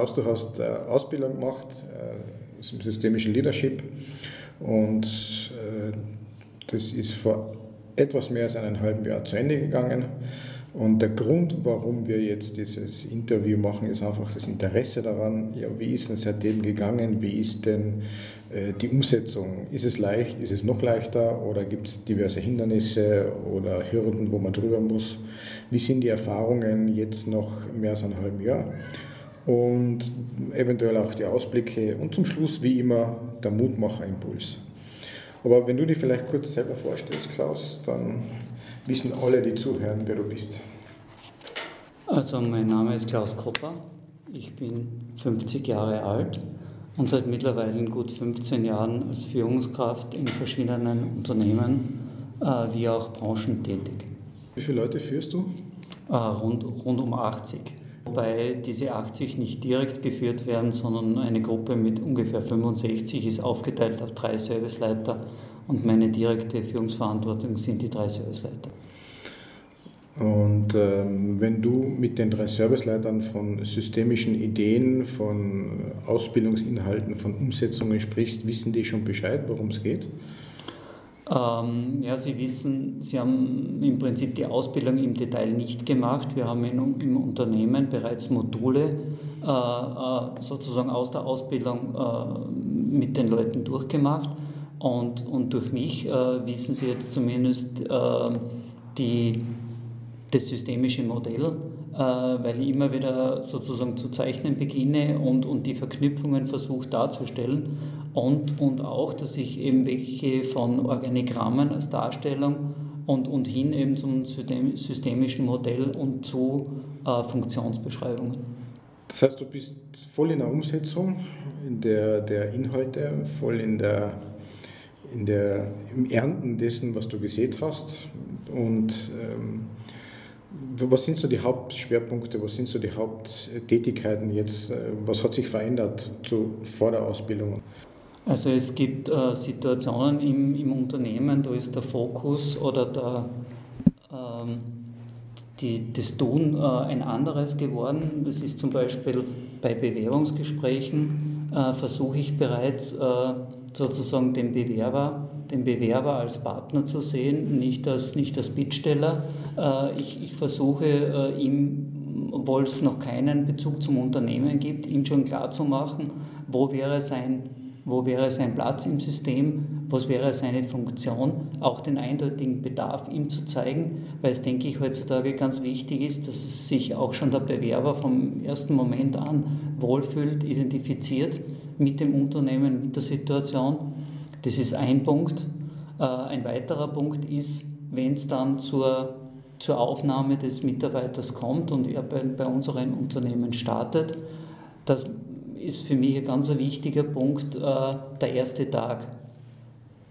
Klaus, du hast äh, Ausbildung gemacht äh, im systemischen Leadership und äh, das ist vor etwas mehr als einem halben Jahr zu Ende gegangen. Und der Grund, warum wir jetzt dieses Interview machen, ist einfach das Interesse daran, ja, wie ist denn seitdem gegangen, wie ist denn äh, die Umsetzung? Ist es leicht, ist es noch leichter oder gibt es diverse Hindernisse oder Hürden, wo man drüber muss? Wie sind die Erfahrungen jetzt noch mehr als ein halben Jahr? Und eventuell auch die Ausblicke und zum Schluss, wie immer, der Mutmacherimpuls. Aber wenn du dich vielleicht kurz selber vorstellst, Klaus, dann wissen alle, die zuhören, wer du bist. Also mein Name ist Klaus Kopper, ich bin 50 Jahre alt und seit mittlerweile gut 15 Jahren als Führungskraft in verschiedenen Unternehmen äh, wie auch Branchen tätig. Wie viele Leute führst du? Äh, rund, rund um 80. Wobei diese 80 nicht direkt geführt werden, sondern eine Gruppe mit ungefähr 65 ist aufgeteilt auf drei Serviceleiter und meine direkte Führungsverantwortung sind die drei Serviceleiter. Und ähm, wenn du mit den drei Serviceleitern von systemischen Ideen, von Ausbildungsinhalten, von Umsetzungen sprichst, wissen die schon Bescheid, worum es geht? Ähm, ja, Sie wissen, Sie haben im Prinzip die Ausbildung im Detail nicht gemacht. Wir haben in, im Unternehmen bereits Module äh, äh sozusagen aus der Ausbildung äh, mit den Leuten durchgemacht. Und, und durch mich äh, wissen Sie jetzt zumindest äh, die, das systemische Modell, weil ich immer wieder sozusagen zu zeichnen beginne und, und die Verknüpfungen versuche darzustellen. Und, und auch, dass ich eben welche von Organigrammen als Darstellung und, und hin eben zum systemischen Modell und zu äh, Funktionsbeschreibungen. Das heißt, du bist voll in der Umsetzung in der, der Inhalte, voll in der in der, im Ernten dessen, was du gesät hast. Und ähm, was sind so die Hauptschwerpunkte, was sind so die Haupttätigkeiten jetzt? Äh, was hat sich verändert zu, vor der Ausbildung? Also es gibt äh, Situationen im, im Unternehmen, da ist der Fokus oder der, ähm, die, das Tun äh, ein anderes geworden. Das ist zum Beispiel bei Bewerbungsgesprächen, äh, versuche ich bereits äh, sozusagen den Bewerber, den Bewerber als Partner zu sehen, nicht als, nicht als Bittsteller. Äh, ich, ich versuche äh, ihm, obwohl es noch keinen Bezug zum Unternehmen gibt, ihm schon klarzumachen, wo wäre sein wo wäre sein Platz im System, was wäre seine Funktion, auch den eindeutigen Bedarf ihm zu zeigen, weil es, denke ich, heutzutage ganz wichtig ist, dass sich auch schon der Bewerber vom ersten Moment an wohlfühlt, identifiziert mit dem Unternehmen, mit der Situation. Das ist ein Punkt. Äh, ein weiterer Punkt ist, wenn es dann zur, zur Aufnahme des Mitarbeiters kommt und er bei, bei unseren Unternehmen startet, das ist für mich ein ganz wichtiger Punkt, äh, der erste Tag.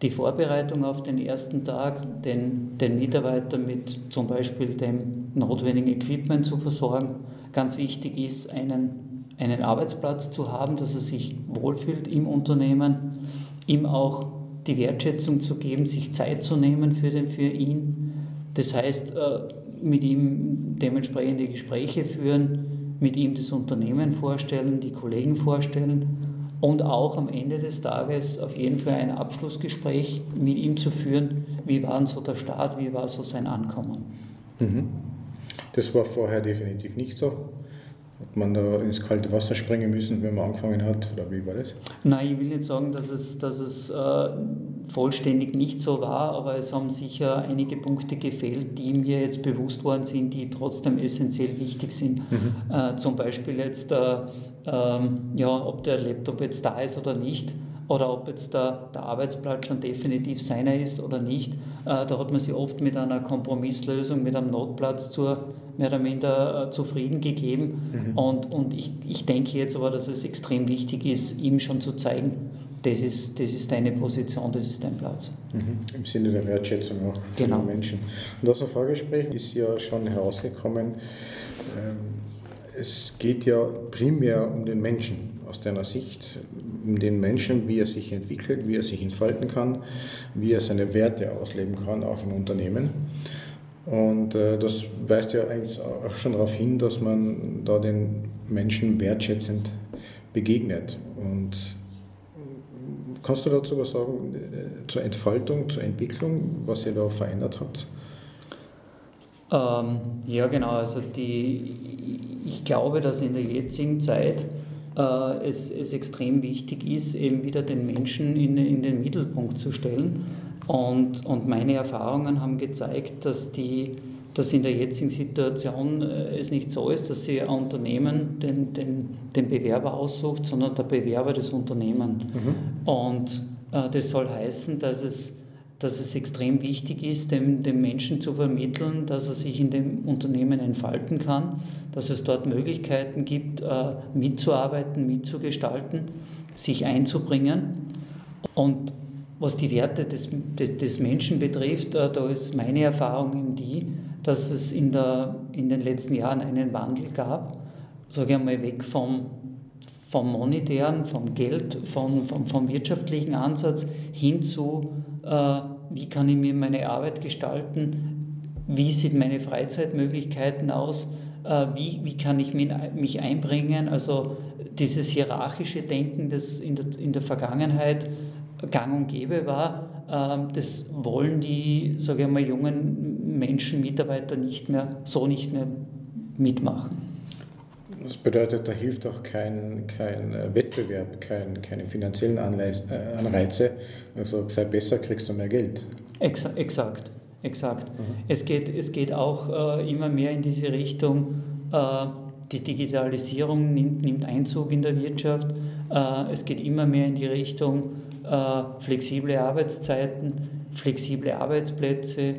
Die Vorbereitung auf den ersten Tag, den, den Mitarbeiter mit zum Beispiel dem notwendigen Equipment zu versorgen. Ganz wichtig ist, einen einen Arbeitsplatz zu haben, dass er sich wohlfühlt im Unternehmen, ihm auch die Wertschätzung zu geben, sich Zeit zu nehmen für, den, für ihn. Das heißt, äh, mit ihm dementsprechende Gespräche führen, mit ihm das Unternehmen vorstellen, die Kollegen vorstellen und auch am Ende des Tages auf jeden Fall ein Abschlussgespräch mit ihm zu führen. Wie war so der Start, wie war so sein Ankommen? Mhm. Das war vorher definitiv nicht so. Hat man da ins kalte Wasser springen müssen, wenn man angefangen hat? Oder wie war das? Nein, ich will nicht sagen, dass es, dass es äh, vollständig nicht so war, aber es haben sicher einige Punkte gefehlt, die mir jetzt bewusst worden sind, die trotzdem essentiell wichtig sind. Mhm. Äh, zum Beispiel jetzt, äh, ähm, ja, ob der Laptop jetzt da ist oder nicht oder ob jetzt der, der Arbeitsplatz schon definitiv seiner ist oder nicht. Äh, da hat man sich oft mit einer Kompromisslösung, mit einem Notplatz zur mehr oder minder äh, zufrieden gegeben. Mhm. Und, und ich, ich denke jetzt aber, dass es extrem wichtig ist, ihm schon zu zeigen, das ist, das ist deine Position, das ist dein Platz. Mhm. Im Sinne der Wertschätzung auch für genau. den Menschen. Und aus dem Vorgespräch ist ja schon herausgekommen, ähm, es geht ja primär um den Menschen aus deiner Sicht, den Menschen, wie er sich entwickelt, wie er sich entfalten kann, wie er seine Werte ausleben kann, auch im Unternehmen. Und äh, das weist ja eigentlich auch schon darauf hin, dass man da den Menschen wertschätzend begegnet. Und kannst du dazu was sagen zur Entfaltung, zur Entwicklung, was ihr da verändert habt? Ähm, ja, genau. Also die, ich glaube, dass in der jetzigen Zeit äh, es, es extrem wichtig ist, eben wieder den Menschen in, in den Mittelpunkt zu stellen. Und, und meine Erfahrungen haben gezeigt, dass, die, dass in der jetzigen Situation äh, es nicht so ist, dass sie ein Unternehmen den, den, den Bewerber aussucht, sondern der Bewerber das Unternehmen. Mhm. Und äh, das soll heißen, dass es dass es extrem wichtig ist, dem, dem Menschen zu vermitteln, dass er sich in dem Unternehmen entfalten kann, dass es dort Möglichkeiten gibt, äh, mitzuarbeiten, mitzugestalten, sich einzubringen. Und was die Werte des, des Menschen betrifft, äh, da ist meine Erfahrung eben die, dass es in, der, in den letzten Jahren einen Wandel gab, sage ich einmal, weg vom, vom monetären, vom Geld, vom, vom, vom wirtschaftlichen Ansatz hin zu wie kann ich mir meine Arbeit gestalten, wie sieht meine Freizeitmöglichkeiten aus, äh, wie, wie kann ich mich einbringen. Also dieses hierarchische Denken, das in der, in der Vergangenheit gang und gäbe war, ähm, das wollen die, sage ich mal, jungen Menschen, Mitarbeiter nicht mehr, so nicht mehr mitmachen. Das bedeutet, da hilft auch kein, kein äh, Wettbewerb, kein, keine finanziellen äh, Anreize. Also sei besser, kriegst du mehr Geld. Exa exakt, exakt. Mhm. Es, geht, es geht auch äh, immer mehr in diese Richtung, äh, die Digitalisierung nimmt, nimmt, Einzug in der Wirtschaft. Äh, es geht immer mehr in die Richtung äh, flexible Arbeitszeiten, flexible Arbeitsplätze,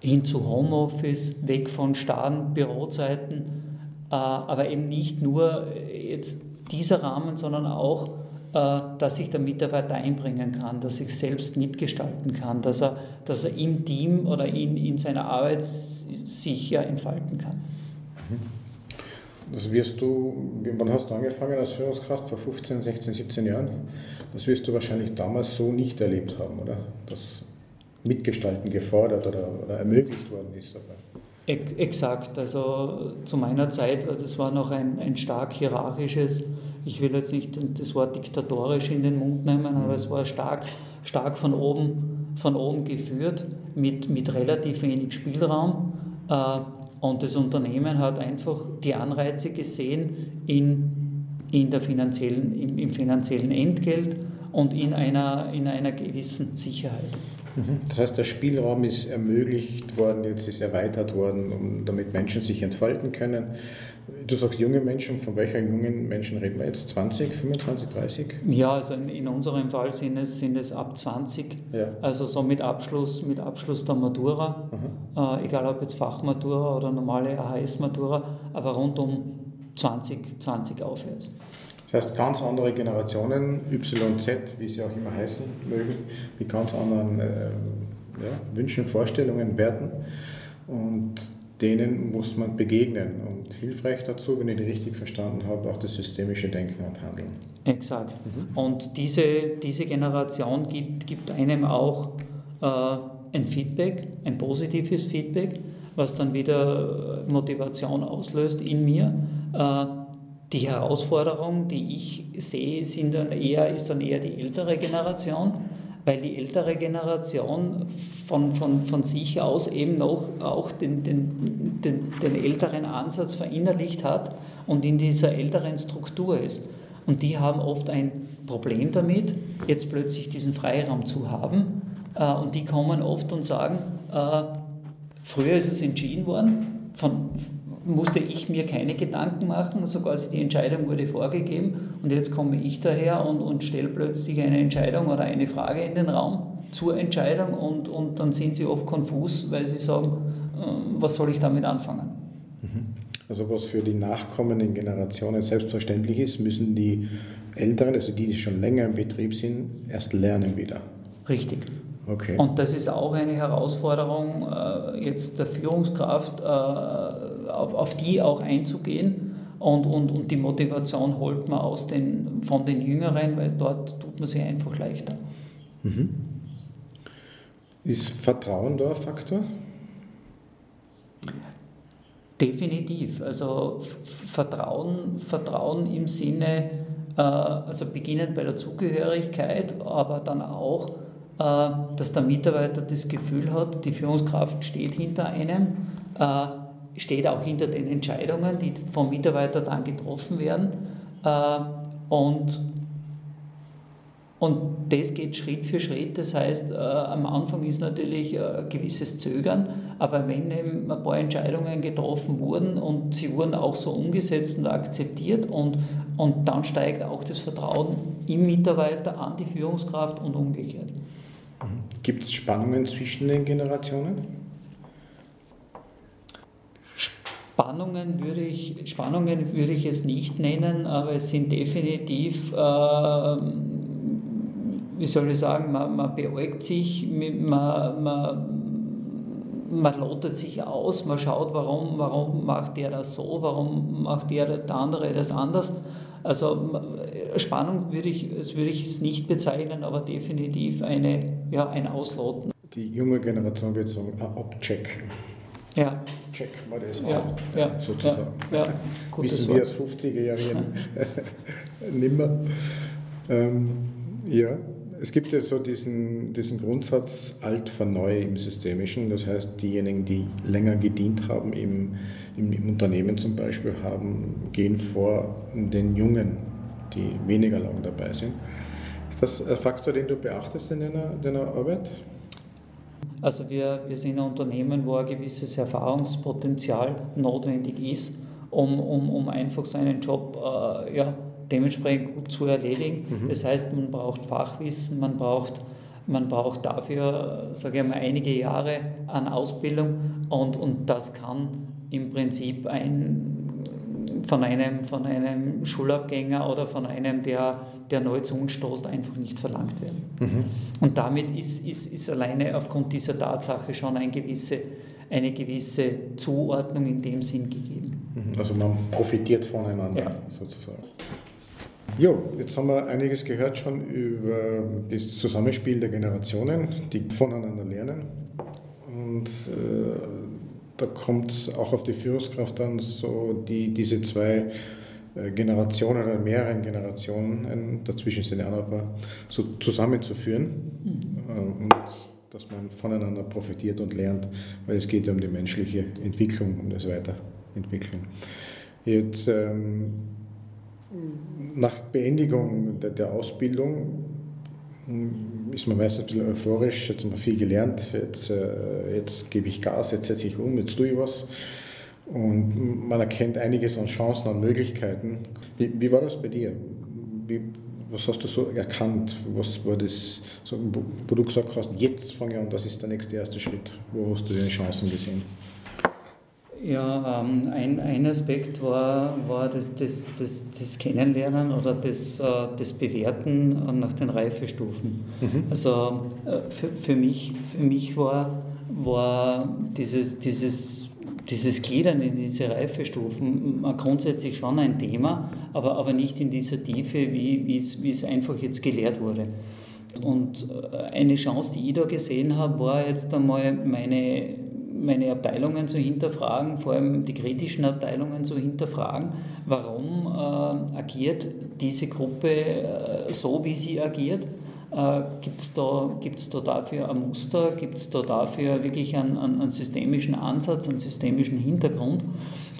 hin zu Homeoffice, weg von starren Bürozeiten aber eben nicht nur jetzt dieser Rahmen, sondern auch, äh, dass sich der Mitarbeiter einbringen kann, dass sich selbst mitgestalten kann, dass er, dass er im Team oder in, in seiner Arbeit sich ja entfalten kann. Das wirst du, wann hast du angefangen als Führungskraft? Vor 15, 16, 17 Jahren? Das wirst du wahrscheinlich damals so nicht erlebt haben, oder? Dass Mitgestalten gefordert oder, oder ermöglicht worden ist dabei. Exakt, also zu meiner Zeit, das war noch ein, ein stark hierarchisches, ich will jetzt nicht das Wort diktatorisch in den Mund nehmen, aber es war stark, stark von, oben, von oben geführt mit, mit relativ wenig Spielraum. Äh, und das Unternehmen hat einfach die Anreize gesehen in, in der finanziellen, im, im finanziellen Entgelt und in einer, in einer gewissen Sicherheit. Mhm. Das heißt, der Spielraum ist ermöglicht worden, jetzt ist erweitert worden, um, damit Menschen sich entfalten können. Du sagst junge Menschen, von welchen jungen Menschen reden wir jetzt? 20, 25, 30? Ja, also in, in unserem Fall sind es, sind es ab 20, ja. also so mit Abschluss, mit Abschluss der Matura, mhm. äh, egal ob jetzt Fachmatura oder normale AHS-Matura, aber rund um 20, 20 aufwärts. Das heißt, ganz andere Generationen, YZ, wie sie auch immer heißen mögen, mit ganz anderen äh, ja, Wünschen, Vorstellungen, Werten. Und denen muss man begegnen. Und hilfreich dazu, wenn ich die richtig verstanden habe, auch das systemische Denken und Handeln. Exakt. Mhm. Und diese, diese Generation gibt, gibt einem auch äh, ein Feedback, ein positives Feedback, was dann wieder Motivation auslöst in mir. Äh, die Herausforderung, die ich sehe, sind dann eher, ist dann eher die ältere Generation, weil die ältere Generation von, von, von sich aus eben noch auch den, den, den, den älteren Ansatz verinnerlicht hat und in dieser älteren Struktur ist. Und die haben oft ein Problem damit, jetzt plötzlich diesen Freiraum zu haben. Äh, und die kommen oft und sagen, äh, früher ist es entschieden worden von, musste ich mir keine Gedanken machen, also quasi die Entscheidung wurde vorgegeben und jetzt komme ich daher und, und stelle plötzlich eine Entscheidung oder eine Frage in den Raum zur Entscheidung und, und dann sind sie oft konfus, weil sie sagen, äh, was soll ich damit anfangen? Mhm. Also was für die nachkommenden Generationen selbstverständlich ist, müssen die Älteren, also die, die schon länger im Betrieb sind, erst lernen wieder. Richtig. Okay. Und das ist auch eine Herausforderung äh, jetzt der Führungskraft, äh, auf, auf die auch einzugehen. Und, und, und die Motivation holt man aus den, von den Jüngeren, weil dort tut man sich einfach leichter. Mhm. Ist Vertrauen da ein Faktor? Definitiv. Also Vertrauen, Vertrauen im Sinne, äh, also beginnend bei der Zugehörigkeit, aber dann auch, äh, dass der Mitarbeiter das Gefühl hat, die Führungskraft steht hinter einem, äh, steht auch hinter den Entscheidungen, die vom Mitarbeiter dann getroffen werden. Und und das geht Schritt für Schritt. Das heißt, äh, am Anfang ist natürlich äh, ein gewisses Zögern, aber wenn eben ein paar Entscheidungen getroffen wurden und sie wurden auch so umgesetzt und akzeptiert und, und dann steigt auch das Vertrauen im Mitarbeiter an die Führungskraft und umgekehrt. Mhm. Gibt es Spannungen zwischen den Generationen? Spannungen würde ich, Spannungen würde ich es nicht nennen, aber es sind definitiv äh, wie soll ich sagen, man, man beäugt sich, man, man, man lotet sich aus, man schaut, warum, warum macht der das so, warum macht der, der andere das anders. Also Spannung würde ich, würde ich es nicht bezeichnen, aber definitiv eine, ja, ein Ausloten. Die junge Generation wird sagen, ein Abcheck. Ja. Check mal das ja, auf, ja, sozusagen. Ja, ja. Wissen wir als 50er-Jährigen nimmer. Ähm, ja, es gibt ja so diesen, diesen Grundsatz alt vor neu im Systemischen. Das heißt, diejenigen, die länger gedient haben, im, im, im Unternehmen zum Beispiel, haben, gehen vor den Jungen, die weniger lang dabei sind. Ist das ein Faktor, den du beachtest in deiner, deiner Arbeit? Also wir, wir sind ein Unternehmen, wo ein gewisses Erfahrungspotenzial notwendig ist, um, um, um einfach seinen Job äh, ja, dementsprechend gut zu erledigen. Mhm. Das heißt, man braucht Fachwissen, man braucht, man braucht dafür, sage ich mal, einige Jahre an Ausbildung und, und das kann im Prinzip ein, von, einem, von einem Schulabgänger oder von einem, der, der neu zu uns stoßt, einfach nicht verlangt werden. Mhm. Und damit ist, ist, ist alleine aufgrund dieser Tatsache schon ein gewisse, eine gewisse Zuordnung in dem Sinn gegeben. Mhm. Also man profitiert voneinander ja. sozusagen. Jo, jetzt haben wir einiges gehört schon über das Zusammenspiel der Generationen, die voneinander lernen. Und äh, da kommt es auch auf die Führungskraft an, so die, diese zwei Generationen oder mehreren Generationen, dazwischen sind ja ein paar, so zusammenzuführen. Mhm. Äh, und dass man voneinander profitiert und lernt, weil es geht ja um die menschliche Entwicklung, um das Weiterentwickeln. Jetzt ähm, nach Beendigung der, der Ausbildung hm, ist man meistens ein bisschen euphorisch, jetzt haben wir viel gelernt, jetzt, äh, jetzt gebe ich Gas, jetzt setze ich um, jetzt tue ich was. Und man erkennt einiges an Chancen, an Möglichkeiten. Wie, wie war das bei dir? Wie, was hast du so erkannt? Was war das, so, wo du gesagt hast, jetzt fange ich an, das ist der nächste erste Schritt? Wo hast du deine Chancen gesehen? Ja, ähm, ein, ein Aspekt war, war das, das, das, das Kennenlernen oder das, äh, das Bewerten nach den Reifestufen. Mhm. Also äh, für, für, mich, für mich war, war dieses, dieses, dieses Gliedern in diese Reifestufen grundsätzlich schon ein Thema, aber, aber nicht in dieser Tiefe, wie, es einfach jetzt gelehrt wurde. Und äh, eine Chance, die ich da gesehen habe, war jetzt einmal meine meine Abteilungen zu hinterfragen, vor allem die kritischen Abteilungen zu hinterfragen, warum äh, agiert diese Gruppe äh, so, wie sie agiert. Äh, Gibt es da, gibt's da dafür ein Muster? Gibt es da dafür wirklich einen, einen, einen systemischen Ansatz, einen systemischen Hintergrund?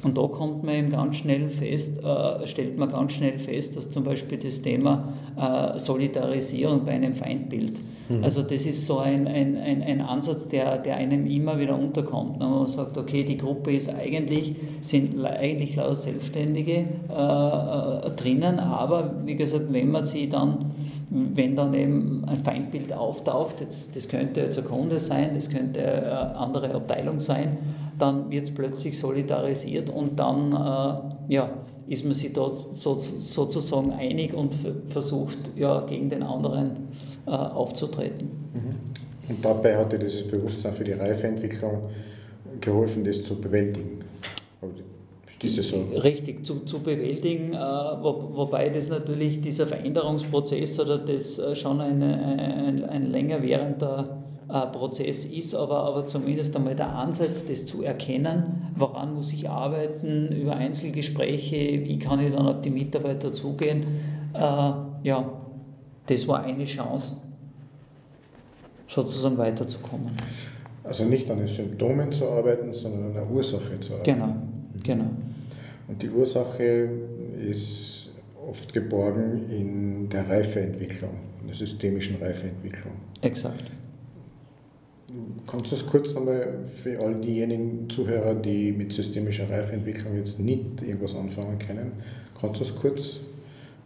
Und da kommt man eben ganz schnell fest, äh, stellt man ganz schnell fest, dass zum Beispiel das Thema äh, Solidarisierung bei einem Feindbild, mhm. also das ist so ein, ein, ein, ein Ansatz, der, der einem immer wieder unterkommt. Ne? Man sagt, okay, die Gruppe ist eigentlich, sind eigentlich lauter Selbstständige äh, äh, drinnen, aber wie gesagt, wenn man sie dann wenn dann eben ein Feindbild auftaucht, jetzt, das könnte jetzt ein Kunde sein, das könnte eine andere Abteilung sein, dann wird es plötzlich solidarisiert und dann äh, ja, ist man sich dort so, sozusagen einig und versucht ja, gegen den anderen äh, aufzutreten. Mhm. Und dabei hat dir dieses Bewusstsein für die Reifeentwicklung geholfen, das zu bewältigen. Richtig zu, zu bewältigen, äh, wo, wobei das natürlich dieser Veränderungsprozess oder das äh, schon eine, ein, ein länger währender äh, Prozess ist, aber, aber zumindest einmal der Ansatz, das zu erkennen, woran muss ich arbeiten, über Einzelgespräche, wie kann ich dann auf die Mitarbeiter zugehen, äh, ja, das war eine Chance, sozusagen weiterzukommen. Also nicht an den Symptomen zu arbeiten, sondern an der Ursache zu arbeiten. Genau, genau. Und die Ursache ist oft geborgen in der Reifeentwicklung, in der systemischen Reifeentwicklung. Exakt. Kannst du das kurz nochmal für all diejenigen Zuhörer, die mit systemischer Reifeentwicklung jetzt nicht irgendwas anfangen können, kannst du das kurz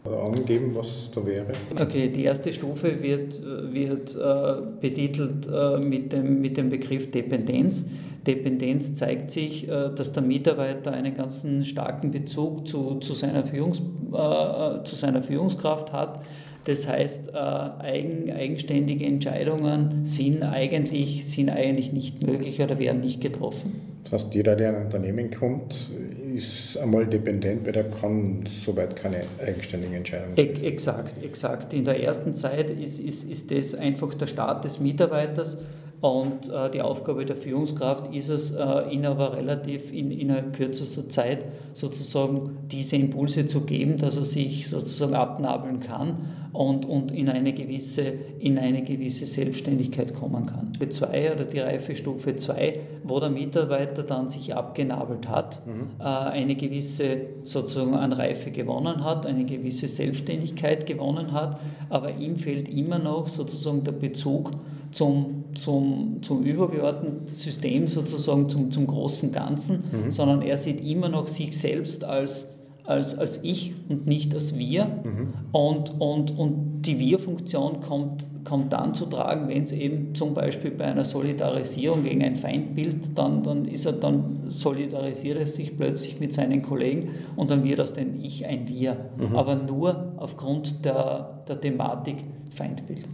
angeben, was da wäre? Okay, die erste Stufe wird, wird äh, betitelt äh, mit, dem, mit dem Begriff Dependenz. Dependenz zeigt sich, äh, dass der Mitarbeiter einen ganz starken Bezug zu, zu, seiner, Führungs, äh, zu seiner Führungskraft hat. Das heißt, äh, eigen, eigenständige Entscheidungen sind eigentlich, sind eigentlich nicht möglich oder werden nicht getroffen. Das heißt, jeder, der in ein Unternehmen kommt, ist einmal dependent, weil er kann soweit keine eigenständigen Entscheidungen treffen. Exakt, exakt. In der ersten Zeit ist, ist, ist das einfach der Start des Mitarbeiters und äh, die Aufgabe der Führungskraft ist es, äh, ihn aber relativ in, innerhalb kürzester Zeit sozusagen diese Impulse zu geben, dass er sich sozusagen abnabeln kann und, und in, eine gewisse, in eine gewisse Selbstständigkeit kommen kann. Stufe 2 oder die Reifestufe 2, wo der Mitarbeiter dann sich abgenabelt hat, mhm. äh, eine gewisse sozusagen an Reife gewonnen hat, eine gewisse Selbstständigkeit gewonnen hat, aber ihm fehlt immer noch sozusagen der Bezug zum, zum, zum übergeordneten System, sozusagen zum, zum großen Ganzen, mhm. sondern er sieht immer noch sich selbst als, als, als Ich und nicht als Wir. Mhm. Und, und, und die Wir-Funktion kommt, kommt dann zu tragen, wenn es eben zum Beispiel bei einer Solidarisierung gegen ein Feindbild, dann, dann, ist er, dann solidarisiert er sich plötzlich mit seinen Kollegen und dann wird aus dem Ich ein Wir. Mhm. Aber nur aufgrund der, der Thematik Feindbild.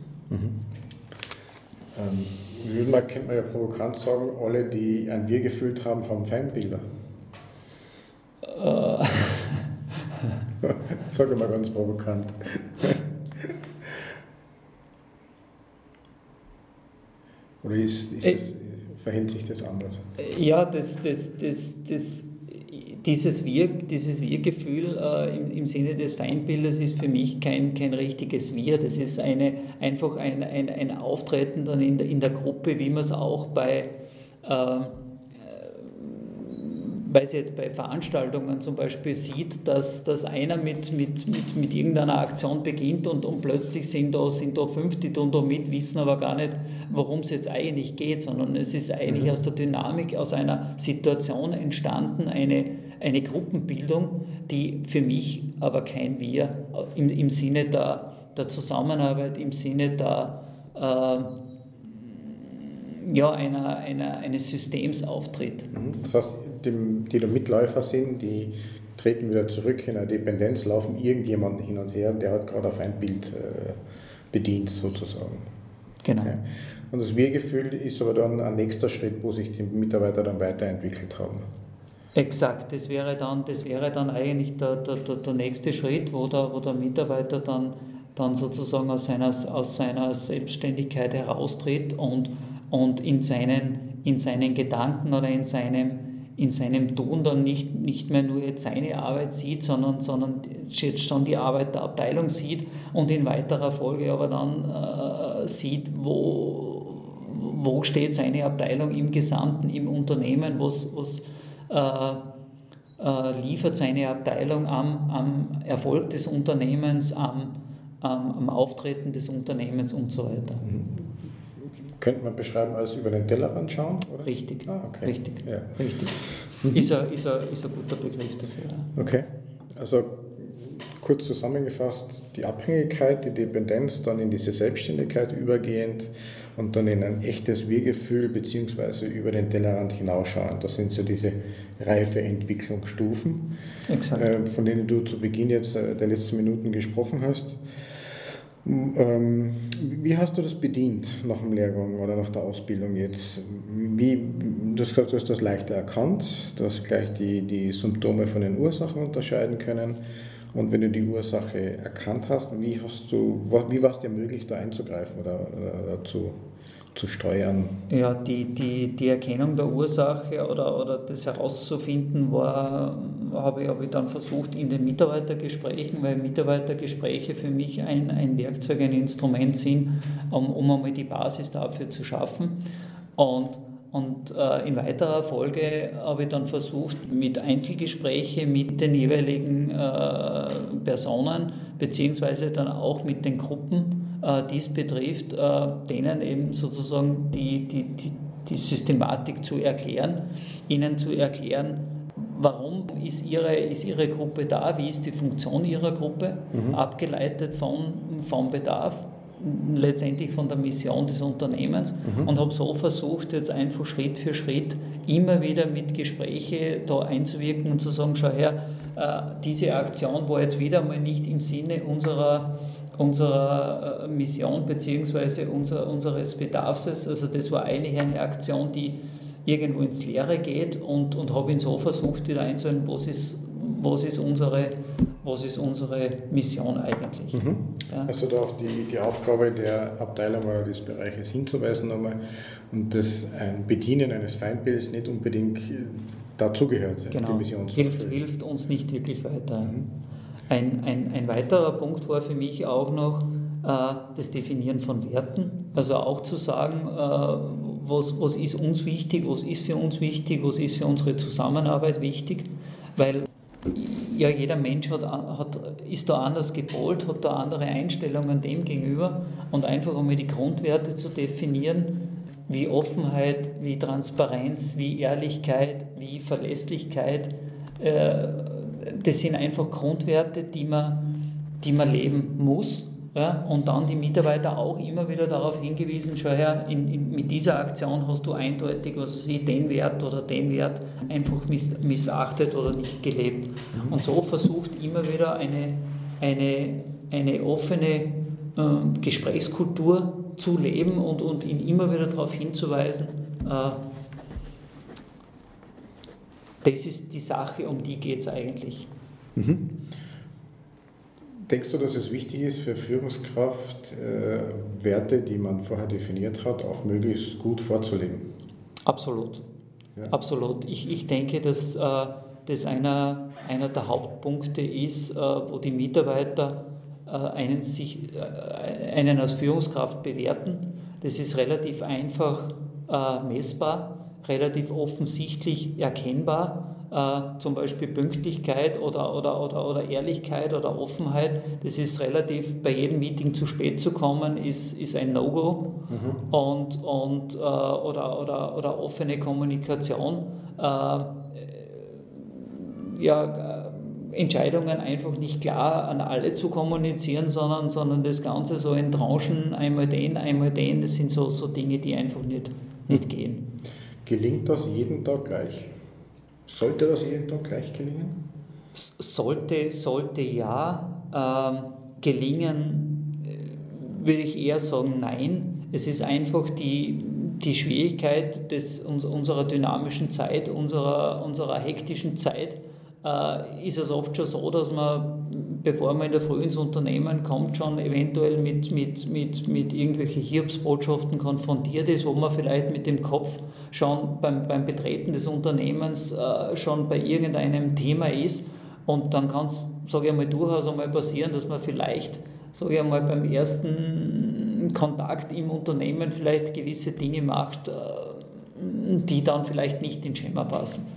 Ähm, würde man, könnte man ja provokant sagen, alle, die ein Wir gefühlt haben, haben Feindbilder. Äh. Sage mal ganz provokant. Oder ist, ist das, verhält sich das anders? Ja, das, das, das, das dieses Wir, dieses Wir-Gefühl äh, im, im Sinne des Feindbildes ist für mich kein, kein richtiges Wir. Das ist eine, einfach ein, ein, ein Auftreten dann in der, in der Gruppe, wie man es auch bei äh, weil sie jetzt bei Veranstaltungen zum Beispiel sieht, dass, dass einer mit, mit, mit, mit irgendeiner Aktion beginnt und, und plötzlich sind da, sind da fünf, die tun da mit, wissen aber gar nicht, worum es jetzt eigentlich geht, sondern es ist eigentlich mhm. aus der Dynamik, aus einer Situation entstanden, eine, eine Gruppenbildung, die für mich aber kein Wir im, im Sinne der, der Zusammenarbeit, im Sinne der, äh, ja, einer, einer, eines Systems auftritt. Mhm. Das heißt, die, die da Mitläufer sind, die treten wieder zurück in eine Dependenz, laufen irgendjemanden hin und her, der hat gerade auf ein Bild äh, bedient sozusagen. Genau. Ja. Und das Wir-Gefühl ist aber dann ein nächster Schritt, wo sich die Mitarbeiter dann weiterentwickelt haben. Exakt, das wäre dann, das wäre dann eigentlich der, der, der, nächste Schritt, wo der, wo der Mitarbeiter dann, dann sozusagen aus seiner, aus seiner Selbstständigkeit heraustritt und, und in, seinen, in seinen Gedanken oder in seinem, in seinem Tun dann nicht, nicht mehr nur jetzt seine Arbeit sieht, sondern, sondern jetzt schon die Arbeit der Abteilung sieht und in weiterer Folge aber dann äh, sieht, wo, wo steht seine Abteilung im Gesamten, im Unternehmen, was, was liefert seine Abteilung am, am Erfolg des Unternehmens, am, am, am Auftreten des Unternehmens und so weiter. Mhm könnte man beschreiben als über den Tellerrand schauen? Oder? Richtig, ah, okay. richtig, ja. richtig. Mhm. Ist, ein, ist, ein, ist ein guter Begriff dafür. Okay, also kurz zusammengefasst, die Abhängigkeit, die Dependenz, dann in diese Selbstständigkeit übergehend und dann in ein echtes Wir-Gefühl beziehungsweise über den Tellerrand hinausschauen. Das sind so diese reife Entwicklungsstufen, äh, von denen du zu Beginn jetzt äh, der letzten Minuten gesprochen hast. Ähm, wie hast du das bedient nach dem Lehrgang oder nach der Ausbildung jetzt? Wie, du hast gesagt, du hast das leichter erkannt, du hast gleich die, die Symptome von den Ursachen unterscheiden können. Und wenn du die Ursache erkannt hast, wie, hast du, wie war es dir möglich, da einzugreifen oder, oder, zu zu steuern? Ja, die, die, die Erkennung der Ursache oder, oder das herauszufinden war, habe ich, habe ich dann versucht in den Mitarbeitergesprächen, weil Mitarbeitergespräche für mich ein, ein Werkzeug, ein Instrument sind, um, um einmal die Basis dafür zu schaffen. Und und äh, in weiterer Folge habe ich dann versucht, mit Einzelgesprächen mit den jeweiligen äh, Personen, beziehungsweise dann auch mit den Gruppen, äh, die es betrifft, denen eben sozusagen die, die, die, die Systematik zu erklären, ihnen zu erklären, warum ist ihre, ist ihre Gruppe da, wie ist die Funktion ihrer Gruppe, mhm. abgeleitet von, vom Bedarf letztendlich von der Mission des Unternehmens mhm. und habe so versucht, jetzt einfach Schritt für Schritt immer wieder mit Gesprächen da einzuwirken und zu sagen, schau her, äh, diese Aktion war jetzt wieder mal nicht im Sinne unserer, unserer äh, Mission bzw. Unser, unseres Bedarfs. Also das war eigentlich eine Aktion, die irgendwo ins Leere geht und, und habe ihn so versucht wieder einzuhören, was ist, was ist unsere was ist unsere Mission eigentlich. Mhm. Ja. Also da auf die, die Aufgabe der Abteilung oder des Bereiches hinzuweisen nochmal und dass ein Bedienen eines Feindbilds nicht unbedingt dazugehört, genau. die Mission zu hilft, hilft uns nicht wirklich weiter. Mhm. Ein, ein, ein weiterer Punkt war für mich auch noch äh, das Definieren von Werten. Also auch zu sagen, äh, was, was ist uns wichtig, was ist für uns wichtig, was ist für unsere Zusammenarbeit wichtig. Weil ja, jeder Mensch hat, hat, ist da anders gepolt, hat da andere Einstellungen dem gegenüber. Und einfach einmal die Grundwerte zu definieren, wie Offenheit, wie Transparenz, wie Ehrlichkeit, wie Verlässlichkeit, äh, das sind einfach Grundwerte, die man, die man leben muss ja, und dann die Mitarbeiter auch immer wieder darauf hingewiesen, schau her, in, in, mit dieser Aktion hast du eindeutig, was sie den Wert oder den Wert einfach miss, missachtet oder nicht gelebt. Mhm. Und so versucht immer wieder eine, eine, eine offene äh, Gesprächskultur zu leben und, und ihn immer wieder darauf hinzuweisen, äh, das ist die Sache, um die geht es eigentlich. Mhm. Denkst du, dass es wichtig ist für Führungskraft, äh, Werte, die man vorher definiert hat, auch möglichst gut vorzulegen? Absolut. Ja. Absolut. Ich, ich denke, dass äh, das einer, einer der Hauptpunkte ist, äh, wo die Mitarbeiter äh, einen, sich, äh, einen als Führungskraft bewerten. Das ist relativ einfach äh, messbar, relativ offensichtlich erkennbar äh, zum Beispiel Pünktlichkeit oder, oder, oder, oder Ehrlichkeit oder Offenheit, das ist relativ bei jedem Meeting zu spät zu kommen, ist, ist ein No-Go. Mhm. Und, und, äh, oder, oder, oder offene Kommunikation. Äh, ja, äh, Entscheidungen einfach nicht klar an alle zu kommunizieren, sondern, sondern das Ganze so in Tranchen, einmal den, einmal den, das sind so, so Dinge, die einfach nicht, nicht gehen. Gelingt das jeden Tag gleich? Sollte das Tag gleich gelingen? Sollte, sollte ja. Ähm, gelingen äh, würde ich eher sagen nein. Es ist einfach die, die Schwierigkeit des, unserer dynamischen Zeit, unserer, unserer hektischen Zeit, äh, ist es oft schon so, dass man, bevor man in der Früh ins Unternehmen kommt, schon eventuell mit, mit, mit, mit irgendwelchen Hiobsbotschaften konfrontiert ist, wo man vielleicht mit dem Kopf schon beim, beim Betreten des Unternehmens äh, schon bei irgendeinem Thema ist. Und dann kann es, sage ich einmal, durchaus einmal passieren, dass man vielleicht, sage ich einmal, beim ersten Kontakt im Unternehmen vielleicht gewisse Dinge macht, äh, die dann vielleicht nicht ins Schema passen.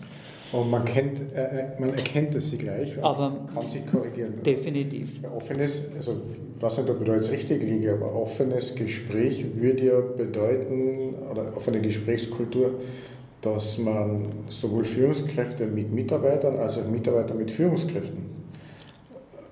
Und man, kennt, äh, äh man erkennt es sie gleich und aber kann sie korrigieren. Definitiv. Offenes, also was nicht, ob ich da jetzt richtig liege, aber offenes Gespräch würde ja bedeuten, oder offene Gesprächskultur, dass man sowohl Führungskräfte mit Mitarbeitern als auch Mitarbeiter mit Führungskräften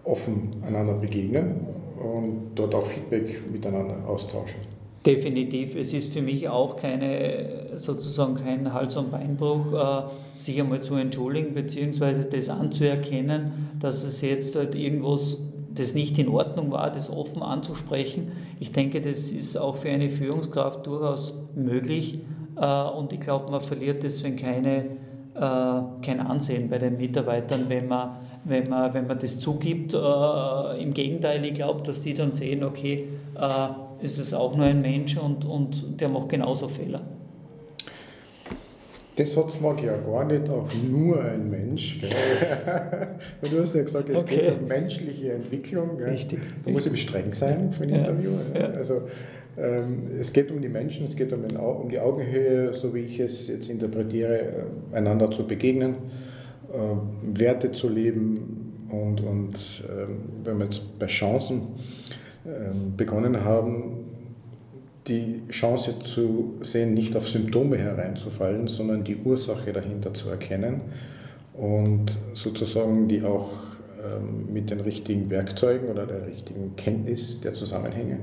offen einander begegnen und dort auch Feedback miteinander austauschen. Definitiv. Es ist für mich auch keine, sozusagen kein Hals- und Beinbruch, äh, sich einmal zu entschuldigen, beziehungsweise das anzuerkennen, dass es jetzt halt irgendwas, das nicht in Ordnung war, das offen anzusprechen. Ich denke, das ist auch für eine Führungskraft durchaus möglich äh, und ich glaube, man verliert deswegen keine, äh, kein Ansehen bei den Mitarbeitern, wenn man, wenn man, wenn man das zugibt. Im Gegenteil, ich glaube, dass die dann sehen, okay, ist es auch nur ein Mensch und, und der macht genauso Fehler. Das Satz mag ja gar nicht, auch nur ein Mensch. Weil du hast ja gesagt, es okay. geht um menschliche Entwicklung. Richtig. Da muss ich streng sein für ein ja. Interview. Ja. Also, ähm, es geht um die Menschen, es geht um, den, um, die Augenhöhe, so wie ich es jetzt interpretiere, äh, einander zu begegnen, äh, Werte zu leben und, und äh, wenn wir jetzt bei Chancen begonnen haben, die Chance zu sehen, nicht auf Symptome hereinzufallen, sondern die Ursache dahinter zu erkennen und sozusagen die auch ähm, mit den richtigen Werkzeugen oder der richtigen Kenntnis der Zusammenhänge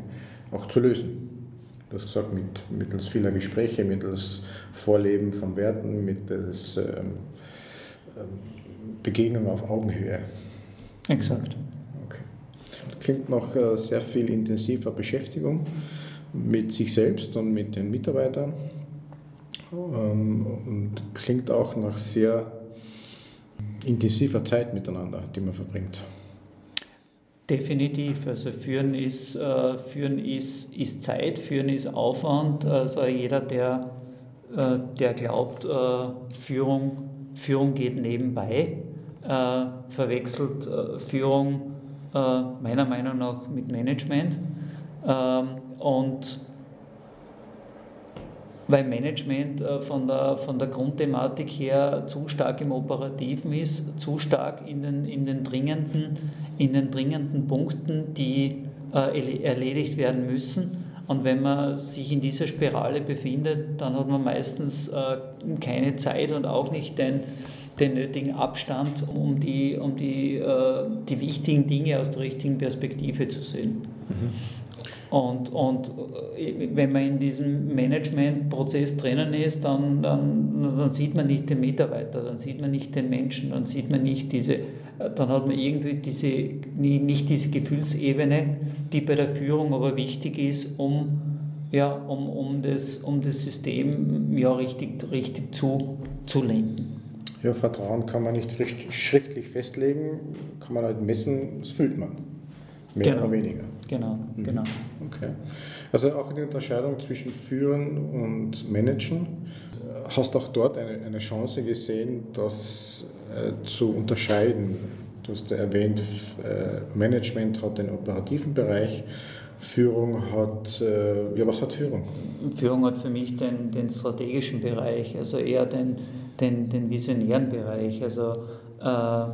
auch zu lösen. Du hast gesagt, mit, mittels vieler Gespräche, mittels Vorleben von Werten, mittels ähm, ähm Begegnung auf Augenhöhe. Exakt. Klingt nach äh, sehr viel intensiver Beschäftigung mit sich selbst und mit den Mitarbeitern ähm, und klingt auch nach sehr intensiver Zeit miteinander, die man verbringt. Definitiv. Also Führen ist, äh, Führen ist, ist Zeit, Führen ist Aufwand. Also jeder, der, äh, der glaubt, Führung, Führung geht nebenbei, verwechselt Führung meiner Meinung nach mit Management. Ähm, und weil Management äh, von der, von der Grundthematik her zu stark im Operativen ist, zu stark in den, in den, dringenden, in den dringenden Punkten, die äh, erledigt werden müssen. Und wenn man sich in dieser Spirale befindet, dann hat man meistens äh, keine Zeit und auch nicht den, den nötigen Abstand, um die, um die, die wichtigen Dinge aus der richtigen Perspektive zu sehen. Mhm. Und, und äh, wenn man in diesem Managementprozess drinnen ist, dann, dann, dann sieht man nicht den Mitarbeiter, dann sieht man nicht den Menschen, dann sieht man nicht diese, äh, dann hat man irgendwie diese, nicht diese Gefühlsebene, die bei der Führung aber wichtig ist, um, ja, um, um, das, um das System ja, richtig, richtig zu, zu lenken. Ja, Vertrauen kann man nicht schriftlich festlegen, kann man halt messen, das fühlt man. Mehr genau. oder weniger. Genau, mhm. genau. Okay. Also auch die Unterscheidung zwischen Führen und Managen. Hast auch dort eine, eine Chance gesehen, das äh, zu unterscheiden? Du hast ja erwähnt, äh, Management hat den operativen Bereich, Führung hat, äh, ja was hat Führung? Führung hat für mich den, den strategischen Bereich, also eher den, den, den visionären Bereich. Also äh,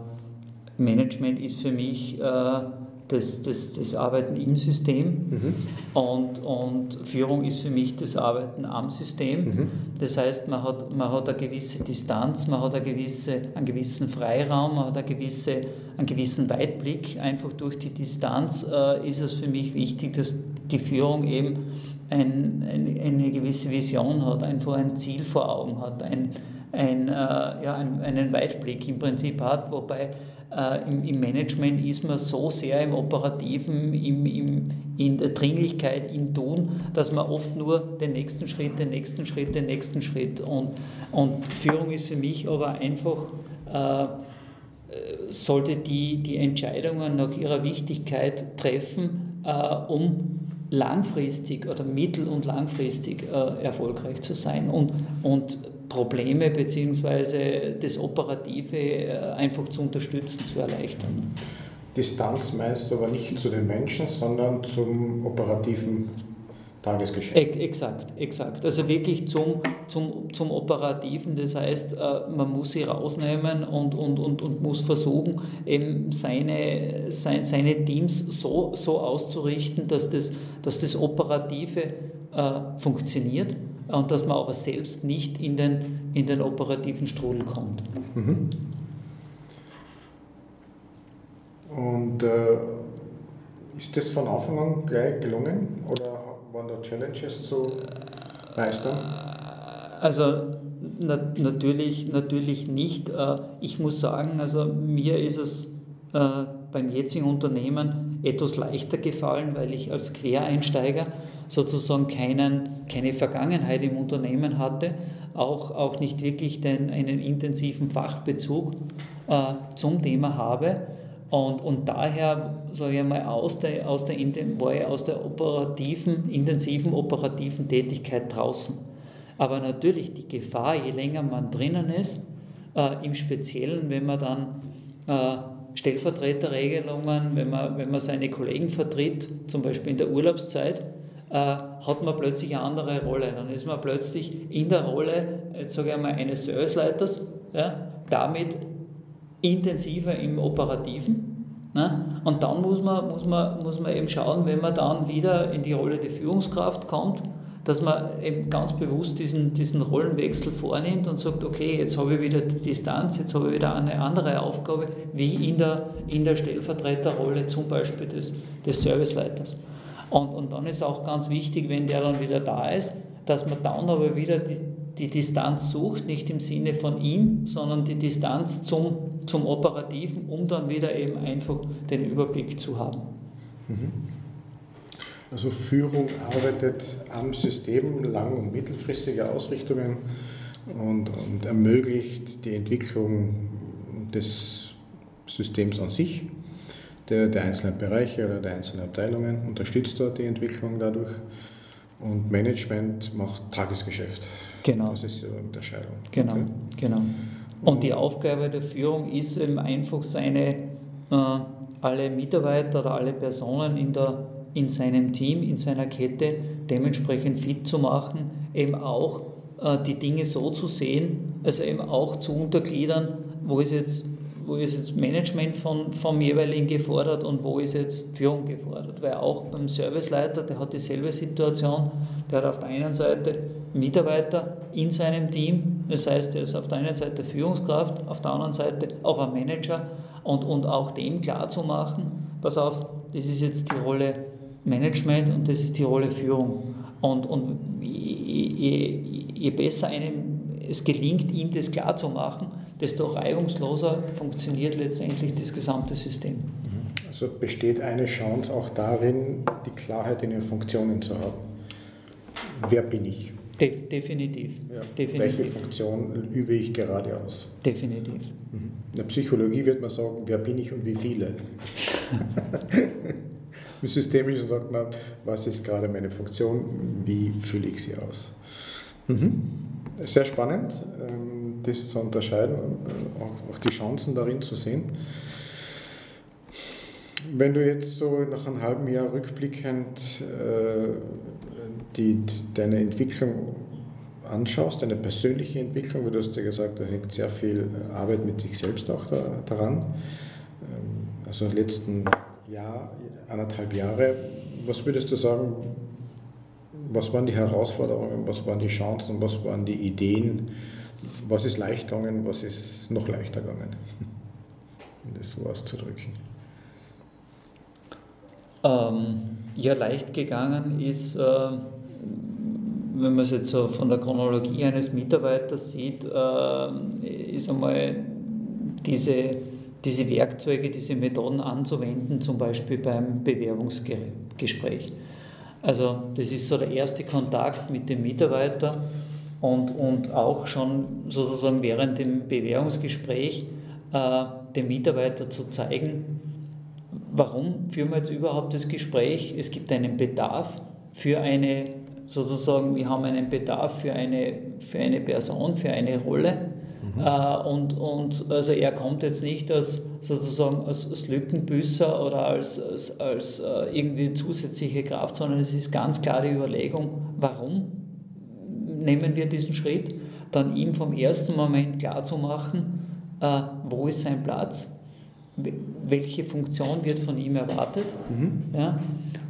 Management ist für mich äh, das, das, das Arbeiten im System mhm. und, und Führung ist für mich das Arbeiten am System. Mhm. Das heißt, man hat, man hat eine gewisse Distanz, man hat eine gewisse, einen gewissen Freiraum, man hat eine gewisse, einen gewissen Weitblick. Einfach durch die Distanz äh, ist es für mich wichtig, dass die Führung eben ein, ein, eine gewisse Vision hat, einfach ein Ziel vor Augen hat, ein, ein, äh, ja, einen Weitblick im Prinzip hat, wobei äh, im, im, Management ist man so sehr im Operativen, im, im, in der Dringlichkeit, im Tun, dass man oft nur den nächsten Schritt, den nächsten Schritt, den nächsten Schritt. Und, und Führung ist für mich aber einfach, äh, sollte die, die Entscheidungen nach ihrer Wichtigkeit treffen, äh, um langfristig oder mittel- und langfristig äh, erfolgreich zu sein. Und, und Probleme bzw. das Operative äh, einfach zu unterstützen, zu erleichtern. Distanz meinst du aber nicht zu den Menschen, sondern zum operativen Tagesgeschäft. Exakt, exakt. Also wirklich zum, zum, zum Operativen. Das heißt, äh, man muss sie rausnehmen und, und, und, und muss versuchen, eben seine, seine Teams so, so auszurichten, dass das, dass das Operative äh, funktioniert und dass man aber selbst nicht in den, in den operativen Strudel kommt. Mhm. Und äh, ist das von Anfang an gleich gelungen oder waren da Challenges zu meistern? Also na, natürlich, natürlich nicht. Äh, ich muss sagen, also mir ist es äh, beim jetzigen Unternehmen etwas leichter gefallen, weil ich als Quereinsteiger sozusagen keinen, keine Vergangenheit im Unternehmen hatte, auch, auch nicht wirklich den, einen intensiven Fachbezug äh, zum Thema habe. Und, und daher, sage ich mal, aus der, aus der, war ich aus der operativen, intensiven operativen Tätigkeit draußen. Aber natürlich die Gefahr, je länger man drinnen ist, äh, im Speziellen, wenn man dann äh, Stellvertreterregelungen, wenn man, wenn man seine Kollegen vertritt, zum Beispiel in der Urlaubszeit, äh, hat man plötzlich eine andere Rolle. Dann ist man plötzlich in der Rolle, sage ich einmal, eines Serviceleiters, ja, damit intensiver im Operativen. Ne? Und dann muss man, muss, man, muss man eben schauen, wenn man dann wieder in die Rolle der Führungskraft kommt, dass man eben ganz bewusst diesen, diesen Rollenwechsel vornimmt und sagt, okay, jetzt habe ich wieder die Distanz, jetzt habe ich wieder eine andere Aufgabe, wie in der, in der Stellvertreterrolle zum Beispiel des, des Serviceleiters. Und, und dann ist auch ganz wichtig, wenn der dann wieder da ist, dass man dann aber wieder die, die Distanz sucht, nicht im Sinne von ihm, sondern die Distanz zum, zum Operativen, um dann wieder eben einfach den Überblick zu haben. Mhm. Also Führung arbeitet am System lang- und mittelfristige Ausrichtungen und, und ermöglicht die Entwicklung des Systems an sich der, der einzelnen Bereiche oder der einzelnen Abteilungen, unterstützt dort die Entwicklung dadurch. Und Management macht Tagesgeschäft. Genau. Das ist die Unterscheidung. Genau, okay. genau. Und die Aufgabe der Führung ist eben einfach seine, äh, alle Mitarbeiter oder alle Personen in, der, in seinem Team, in seiner Kette dementsprechend fit zu machen, eben auch äh, die Dinge so zu sehen, also eben auch zu untergliedern, wo ist jetzt wo ist jetzt Management von, vom jeweiligen gefordert und wo ist jetzt Führung gefordert. Weil auch beim Serviceleiter, der hat dieselbe Situation, der hat auf der einen Seite Mitarbeiter in seinem Team, das heißt, er ist auf der einen Seite Führungskraft, auf der anderen Seite auch ein Manager und, und auch dem klarzumachen, pass auf, das ist jetzt die Rolle Management und das ist die Rolle Führung. Und, und je, je, besser einem es gelingt, ihm das klarzumachen, desto reibungsloser funktioniert letztendlich das gesamte System. Also besteht eine Chance auch darin, die Klarheit in den Funktionen zu haben. Wer bin ich? De definitiv. Ja. definitiv. Welche Funktion übe ich gerade aus? Definitiv. Mhm. In der Psychologie wird man sagen, wer bin ich und wie viele. Im Systemischen sagt man, was ist gerade meine Funktion, wie fühle ich sie aus. Mhm. Sehr spannend. Ähm, das zu unterscheiden und äh, auch, die Chancen darin zu sehen. Wenn du jetzt so nach einem halben Jahr rückblickend äh, die, deine Entwicklung anschaust, deine persönliche Entwicklung, weil du hast ja gesagt, da hängt sehr viel Arbeit mit sich selbst auch da, daran. Ähm, also im letzten Jahr, anderthalb Jahre, was würdest du sagen, was waren die Herausforderungen, was waren die Chancen, was waren die Ideen, was ist leicht gegangen, was ist noch leichter gegangen, um das so auszudrücken. Ähm, ja, leicht gegangen ist, äh, wenn man es jetzt so von der Chronologie eines Mitarbeiters sieht, äh, ist einmal diese, diese Werkzeuge, diese Methoden anzuwenden, zum Beispiel beim Bewerbungsgespräch. Also das ist so der erste Kontakt mit dem Mitarbeiter und, und auch schon sozusagen während dem Bewährungsgespräch äh, dem Mitarbeiter zu zeigen, warum führen wir jetzt überhaupt das Gespräch? Es gibt einen Bedarf für eine, sozusagen, wir haben einen Bedarf für eine, für eine Person, für eine Rolle. Mhm. Äh, und, und also er kommt jetzt nicht als sozusagen als, als Lückenbüßer oder als, als, als äh, irgendwie zusätzliche Kraft, sondern es ist ganz klar die Überlegung, warum nehmen wir diesen Schritt, dann ihm vom ersten Moment klarzumachen, äh, wo ist sein Platz, welche Funktion wird von ihm erwartet mhm. ja,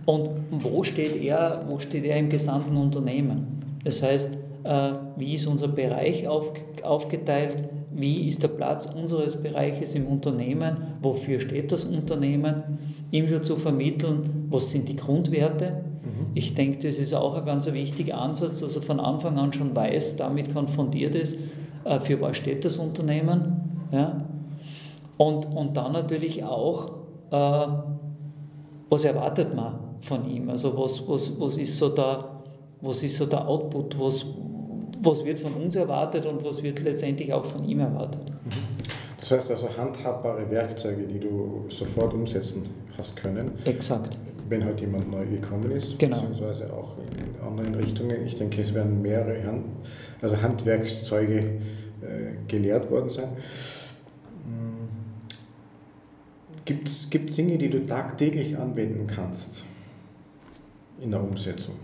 und wo steht, er, wo steht er im gesamten Unternehmen. Das heißt, wie ist unser Bereich auf, aufgeteilt, wie ist der Platz unseres Bereiches im Unternehmen, wofür steht das Unternehmen, ihm schon zu vermitteln, was sind die Grundwerte, ich denke, das ist auch ein ganz wichtiger Ansatz, dass er von Anfang an schon weiß, damit konfrontiert ist, äh, für was steht das Unternehmen. Ja? Und, und dann natürlich auch, äh, was erwartet man von ihm? Also was, was, was, ist, so der, was ist so der Output? Was, was wird von uns erwartet und was wird letztendlich auch von ihm erwartet? Das heißt also handhabbare Werkzeuge, die du sofort umsetzen hast können. Exakt. Wenn halt jemand neu gekommen ist, genau. beziehungsweise auch in anderen Richtungen. Ich denke, es werden mehrere Hand, also Handwerkszeuge äh, gelehrt worden sein. Hm. Gibt es Dinge, die du tagtäglich anwenden kannst in der Umsetzung?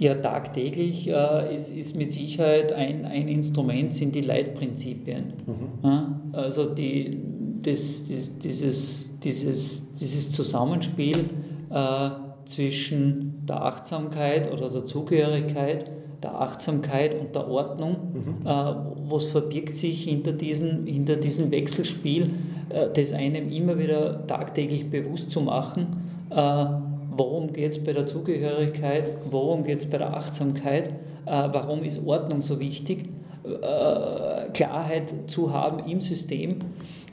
Ja, tagtäglich äh, ist, ist mit Sicherheit ein, ein Instrument, sind die Leitprinzipien. Mhm. Ja, also die, das, das, dieses, dieses, dieses Zusammenspiel äh, zwischen der Achtsamkeit oder der Zugehörigkeit, der Achtsamkeit und der Ordnung, mhm. äh, was verbirgt sich hinter, diesen, hinter diesem Wechselspiel, äh, das einem immer wieder tagtäglich bewusst zu machen äh, worum geht es bei der Zugehörigkeit, worum geht es bei der Achtsamkeit, äh, warum ist Ordnung so wichtig, äh, Klarheit zu haben im System.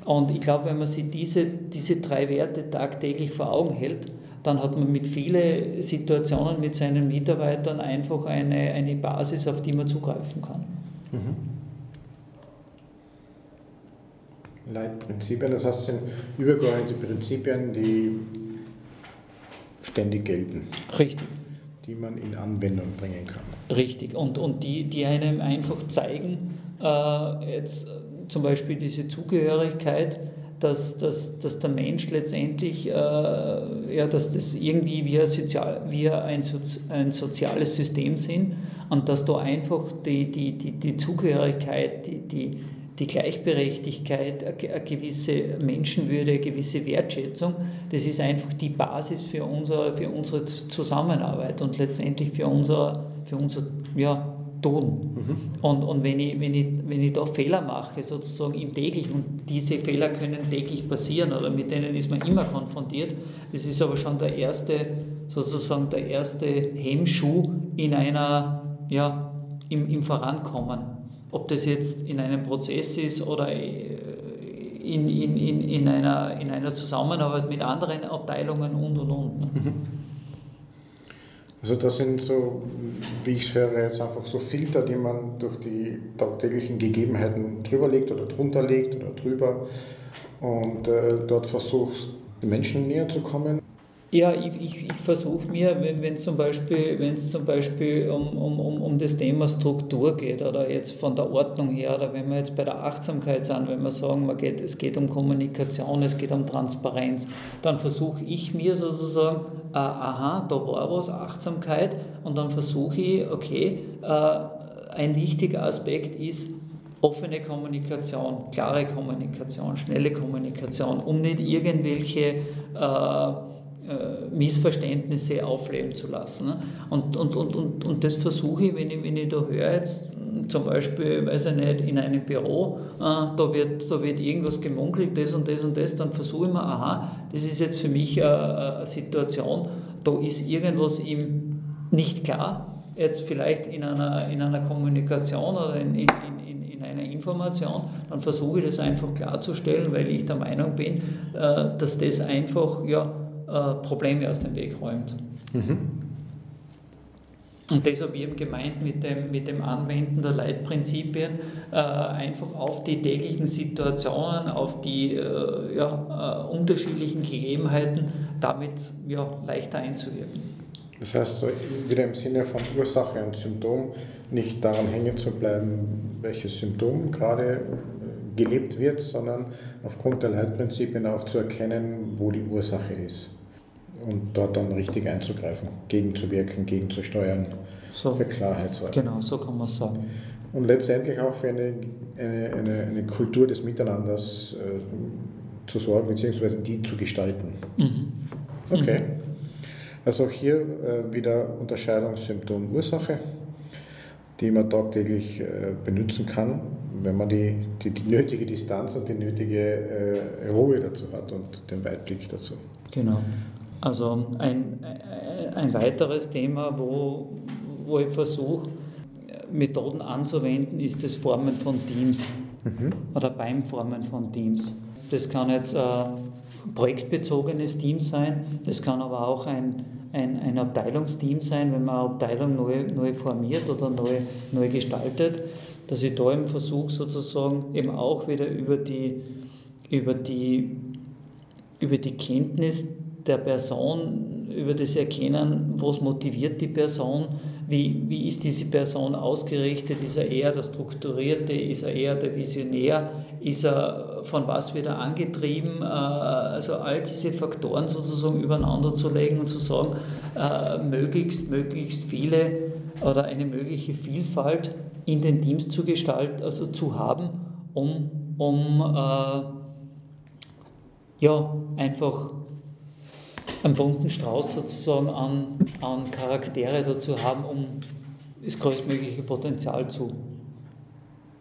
Und ich glaube, wenn man sich diese, diese drei Werte tagtäglich vor Augen hält, dann hat man mit vielen Situationen mit seinen Mitarbeitern einfach eine, eine Basis, auf die man zugreifen kann. Mhm. Leitprinzipien, das heißt, sind übergeordnete Prinzipien, die ständig gelten. Richtig. Die man in Anwendung bringen kann. Richtig. Und, und die, die einem einfach zeigen, äh, jetzt zum Beispiel diese Zugehörigkeit, dass, dass, dass der Mensch letztendlich, äh, ja, dass das irgendwie wir, sozial, wir ein, Sozi ein soziales System sind und dass da einfach die, die, die, die Zugehörigkeit, die, die, die Gleichberechtigkeit, eine gewisse Menschenwürde, eine gewisse Wertschätzung, das ist einfach die Basis für unsere, für unsere Zusammenarbeit und letztendlich für unser, für unser ja, Tun. Mhm. Und, und wenn, ich, wenn, ich, wenn ich da Fehler mache, sozusagen im täglichen, und diese Fehler können täglich passieren oder mit denen ist man immer konfrontiert, das ist aber schon der erste, sozusagen der erste Hemmschuh in einer, ja, im, im Vorankommen ob das jetzt in einem Prozess ist oder äh, in, in, in, in, einer, in einer Zusammenarbeit mit anderen Abteilungen und und und. Mhm. Also das sind so, wie ich es höre, jetzt einfach so Filter, die man durch die tagtäglichen Gegebenheiten drüber legt oder drunter legt oder drüber und äh, dort versuchst, Menschen näher zu kommen. Ja, ich, ich, ich versuche mir, wenn es zum Beispiel, wenn's zum Beispiel um, um, um, das Thema Struktur geht oder jetzt von der Ordnung her oder wenn wir jetzt bei der Achtsamkeit sind, wenn wir sagen, man geht, es geht um Kommunikation, es geht um Transparenz, dann versuche ich mir sozusagen, äh, aha, da war was, Achtsamkeit und dann versuche ich, okay, äh, ein wichtiger Aspekt ist, offene Kommunikation, klare Kommunikation, schnelle Kommunikation, um nicht irgendwelche äh, Missverständnisse aufleben zu lassen. Ne? Und, und, und, und, und das versuche ich, wenn ich, wenn ich da höre, jetzt zum Beispiel, weiß ich nicht, in einem Büro, äh, da, wird, da wird irgendwas gemunkelt, das und das und das, dann versuche ich mir, aha, das ist jetzt für mich eine, eine Situation, da ist irgendwas ihm nicht klar, jetzt vielleicht in einer, in einer Kommunikation oder in, in, in, in einer Information, dann versuche ich das einfach klarzustellen, weil ich der Meinung bin, äh, dass das einfach, ja, äh, Probleme aus dem Weg räumt. Mhm. Und das habe ich eben gemeint mit dem, mit dem Anwenden der Leitprinzipien, äh, einfach auf die täglichen Situationen, auf die äh, ja, äh, unterschiedlichen Gegebenheiten damit ja, leichter einzuwirken. Das heißt, so wieder im Sinne von Ursache und Symptom nicht daran hängen zu bleiben, welches Symptom gerade äh, gelebt wird, sondern aufgrund der Leitprinzipien auch zu erkennen, wo die Ursache ist und dort dann richtig einzugreifen, gegenzuwirken, gegenzusteuern, so, für Klarheit sorgen. Genau, so kann man sagen. Und letztendlich auch für eine, eine, eine, eine Kultur des Miteinanders äh, zu sorgen, beziehungsweise die zu gestalten. Mhm. Okay. Mhm. Also auch hier äh, wieder Unterscheidung Symptom-Ursache, die man tagtäglich äh, benutzen kann, wenn man die, die, die, nötige Distanz und die nötige äh, Ruhe dazu hat und den Weitblick dazu. Genau. Also ein, ein weiteres Thema, wo, wo ich versuche, Methoden anzuwenden, ist das Formen von Teams mhm. oder beim Formen von Teams. Das kann jetzt ein projektbezogenes Team sein, das kann aber auch ein, ein, ein Abteilungsteam sein, wenn man eine Abteilung neu, neu formiert oder neu, neu gestaltet. dass ich da im Versuch sozusagen eben auch wieder über die, über die, über die Kenntnis der Person, über das Erkennen, was motiviert die Person, wie, wie ist diese Person ausgerichtet, ist er eher der Strukturierte, ist er eher der Visionär, ist er von was wieder angetrieben, äh, also all diese Faktoren sozusagen übereinander zu legen und zu sagen, äh, möglichst, möglichst viele oder eine mögliche Vielfalt in den Teams zu gestalten, also zu haben, um, um äh, ja, einfach einen bunten Strauß sozusagen an, an Charaktere dazu haben, um das größtmögliche Potenzial zu,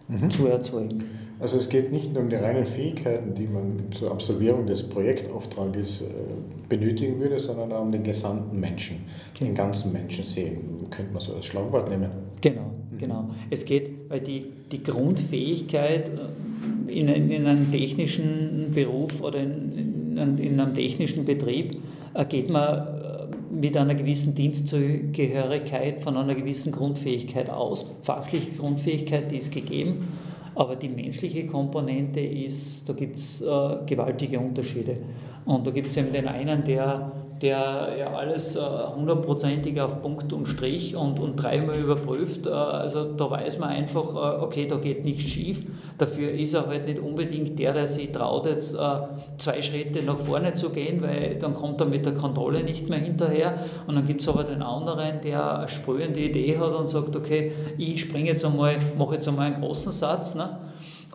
mhm. zu erzeugen. Also es geht nicht nur um die reinen Fähigkeiten, die man zur Absolvierung des Projektauftrages äh, benötigen würde, sondern auch um den gesamten Menschen, den genau. ganzen Menschen sehen. Könnte man so als Schlagwort nehmen. Genau, mhm. genau. Es geht, weil die, die Grundfähigkeit äh, in, in einem technischen Beruf oder in, in, in einem technischen Betrieb geht man mit einer gewissen Dienstzugehörigkeit von einer gewissen Grundfähigkeit aus. Fachliche Grundfähigkeit, die ist gegeben aber die menschliche Komponente ist, da gibt es äh, gewaltige Unterschiede. Und da gibt es eben den einen, der, der ja alles äh, hundertprozentig auf Punkt und Strich und, und dreimal überprüft. Äh, also da weiß man einfach, äh, okay, da geht nichts schief. Dafür ist er halt nicht unbedingt der, der sich traut, jetzt zwei Schritte nach vorne zu gehen, weil dann kommt er mit der Kontrolle nicht mehr hinterher. Und dann gibt es aber den anderen, der eine sprühende Idee hat und sagt, okay, ich springe jetzt einmal, mache jetzt einmal einen großen Satz. Ne?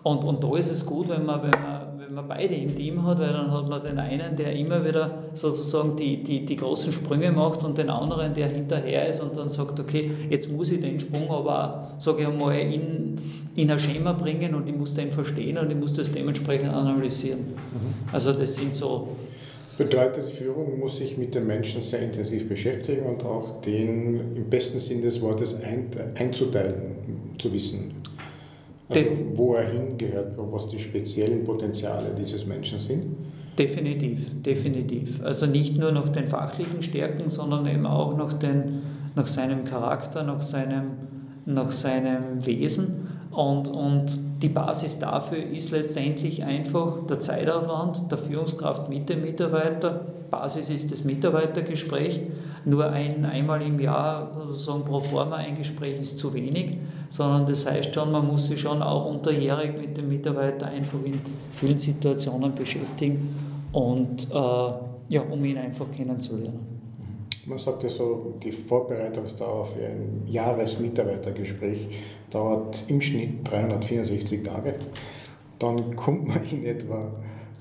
Und, und da ist es gut, wenn man, wenn man wenn man beide im Team hat, weil dann hat man den einen, der immer wieder sozusagen die, die, die großen Sprünge macht und den anderen, der hinterher ist und dann sagt, okay, jetzt muss ich den Sprung aber, sage ich einmal, in, in ein Schema bringen und ich muss den verstehen und ich muss das dementsprechend analysieren. Mhm. Also das sind so Bedeutet, Führung muss sich mit den Menschen sehr intensiv beschäftigen und auch den im besten Sinn des Wortes ein, einzuteilen zu wissen. Also wo er hingehört, was die speziellen Potenziale dieses Menschen sind? Definitiv, definitiv. Also nicht nur nach den fachlichen Stärken, sondern eben auch nach, den, nach seinem Charakter, nach seinem, nach seinem Wesen. Und, und die Basis dafür ist letztendlich einfach der Zeitaufwand der Führungskraft mit dem Mitarbeiter. Basis ist das Mitarbeitergespräch. Nur ein, einmal im Jahr sozusagen pro forma ein Gespräch ist zu wenig sondern das heißt schon, man muss sich schon auch unterjährig mit dem Mitarbeiter einfach in vielen Situationen beschäftigen und äh, ja, um ihn einfach kennenzulernen. Man sagt ja so, die Vorbereitungsdauer für ein Jahresmitarbeitergespräch dauert im Schnitt 364 Tage. Dann kommt man in etwa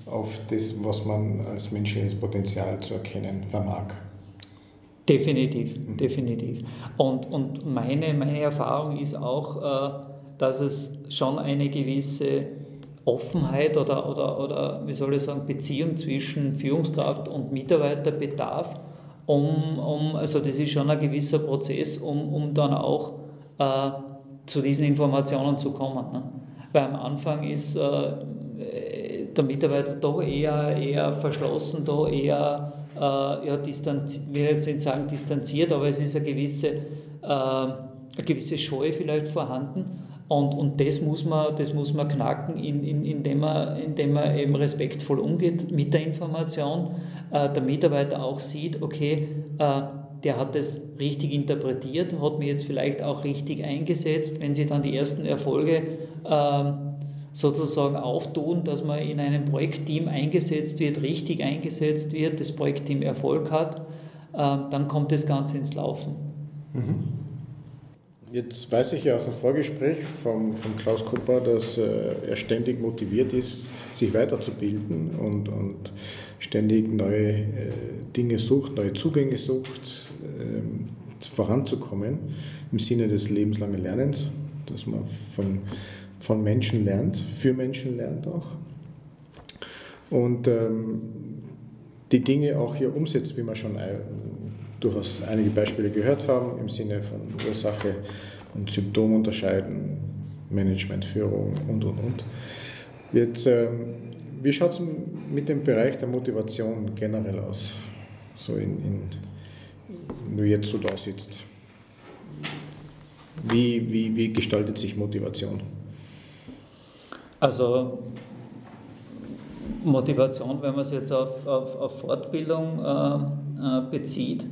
auf das, was man als menschliches Potenzial zu erkennen vermag. Definitiv, mhm. definitiv. Und, und meine, meine Erfahrung ist auch, äh, dass es schon eine gewisse Offenheit oder, oder, oder wie soll ich sagen, Beziehung zwischen Führungskraft und Mitarbeiter bedarf, um, um also das ist schon ein gewisser Prozess, um, um dann auch äh, zu diesen Informationen zu kommen. Ne? Weil am Anfang ist äh, der Mitarbeiter doch eher, eher verschlossen, da eher ja, distanziert, ich will jetzt nicht sagen distanziert, aber es ist eine gewisse, äh, eine gewisse Scheu vielleicht vorhanden. Und, und das, muss man, das muss man knacken, in, in, indem, man, indem man eben respektvoll umgeht mit der Information. Äh, der Mitarbeiter auch sieht, okay, äh, der hat das richtig interpretiert, hat mir jetzt vielleicht auch richtig eingesetzt. Wenn Sie dann die ersten Erfolge äh, sozusagen auftun, dass man in einem Projektteam eingesetzt wird, richtig eingesetzt wird, das Projektteam Erfolg hat, ähm, dann kommt das Ganze ins Laufen. Mhm. Jetzt weiß ich ja aus dem Vorgespräch von, von Klaus Kupper, dass äh, er ständig motiviert ist, sich weiterzubilden und, und ständig neue äh, Dinge sucht, neue Zugänge sucht, ähm, voranzukommen im Sinne des lebenslangen Lernens, dass man von von Menschen lernt, für Menschen lernt auch. Und ähm, die Dinge auch hier umsetzt, wie wir schon durchaus einige Beispiele gehört haben, im Sinne von Ursache und Symptom unterscheiden, Managementführung und, und, und. Jetzt, ähm, wie schaut es mit dem Bereich der Motivation generell aus, so in, in, wenn du jetzt so da sitzt? Wie, wie, wie gestaltet sich Motivation? Also Motivation, wenn man es jetzt auf, auf, auf Fortbildung äh, äh bezieht,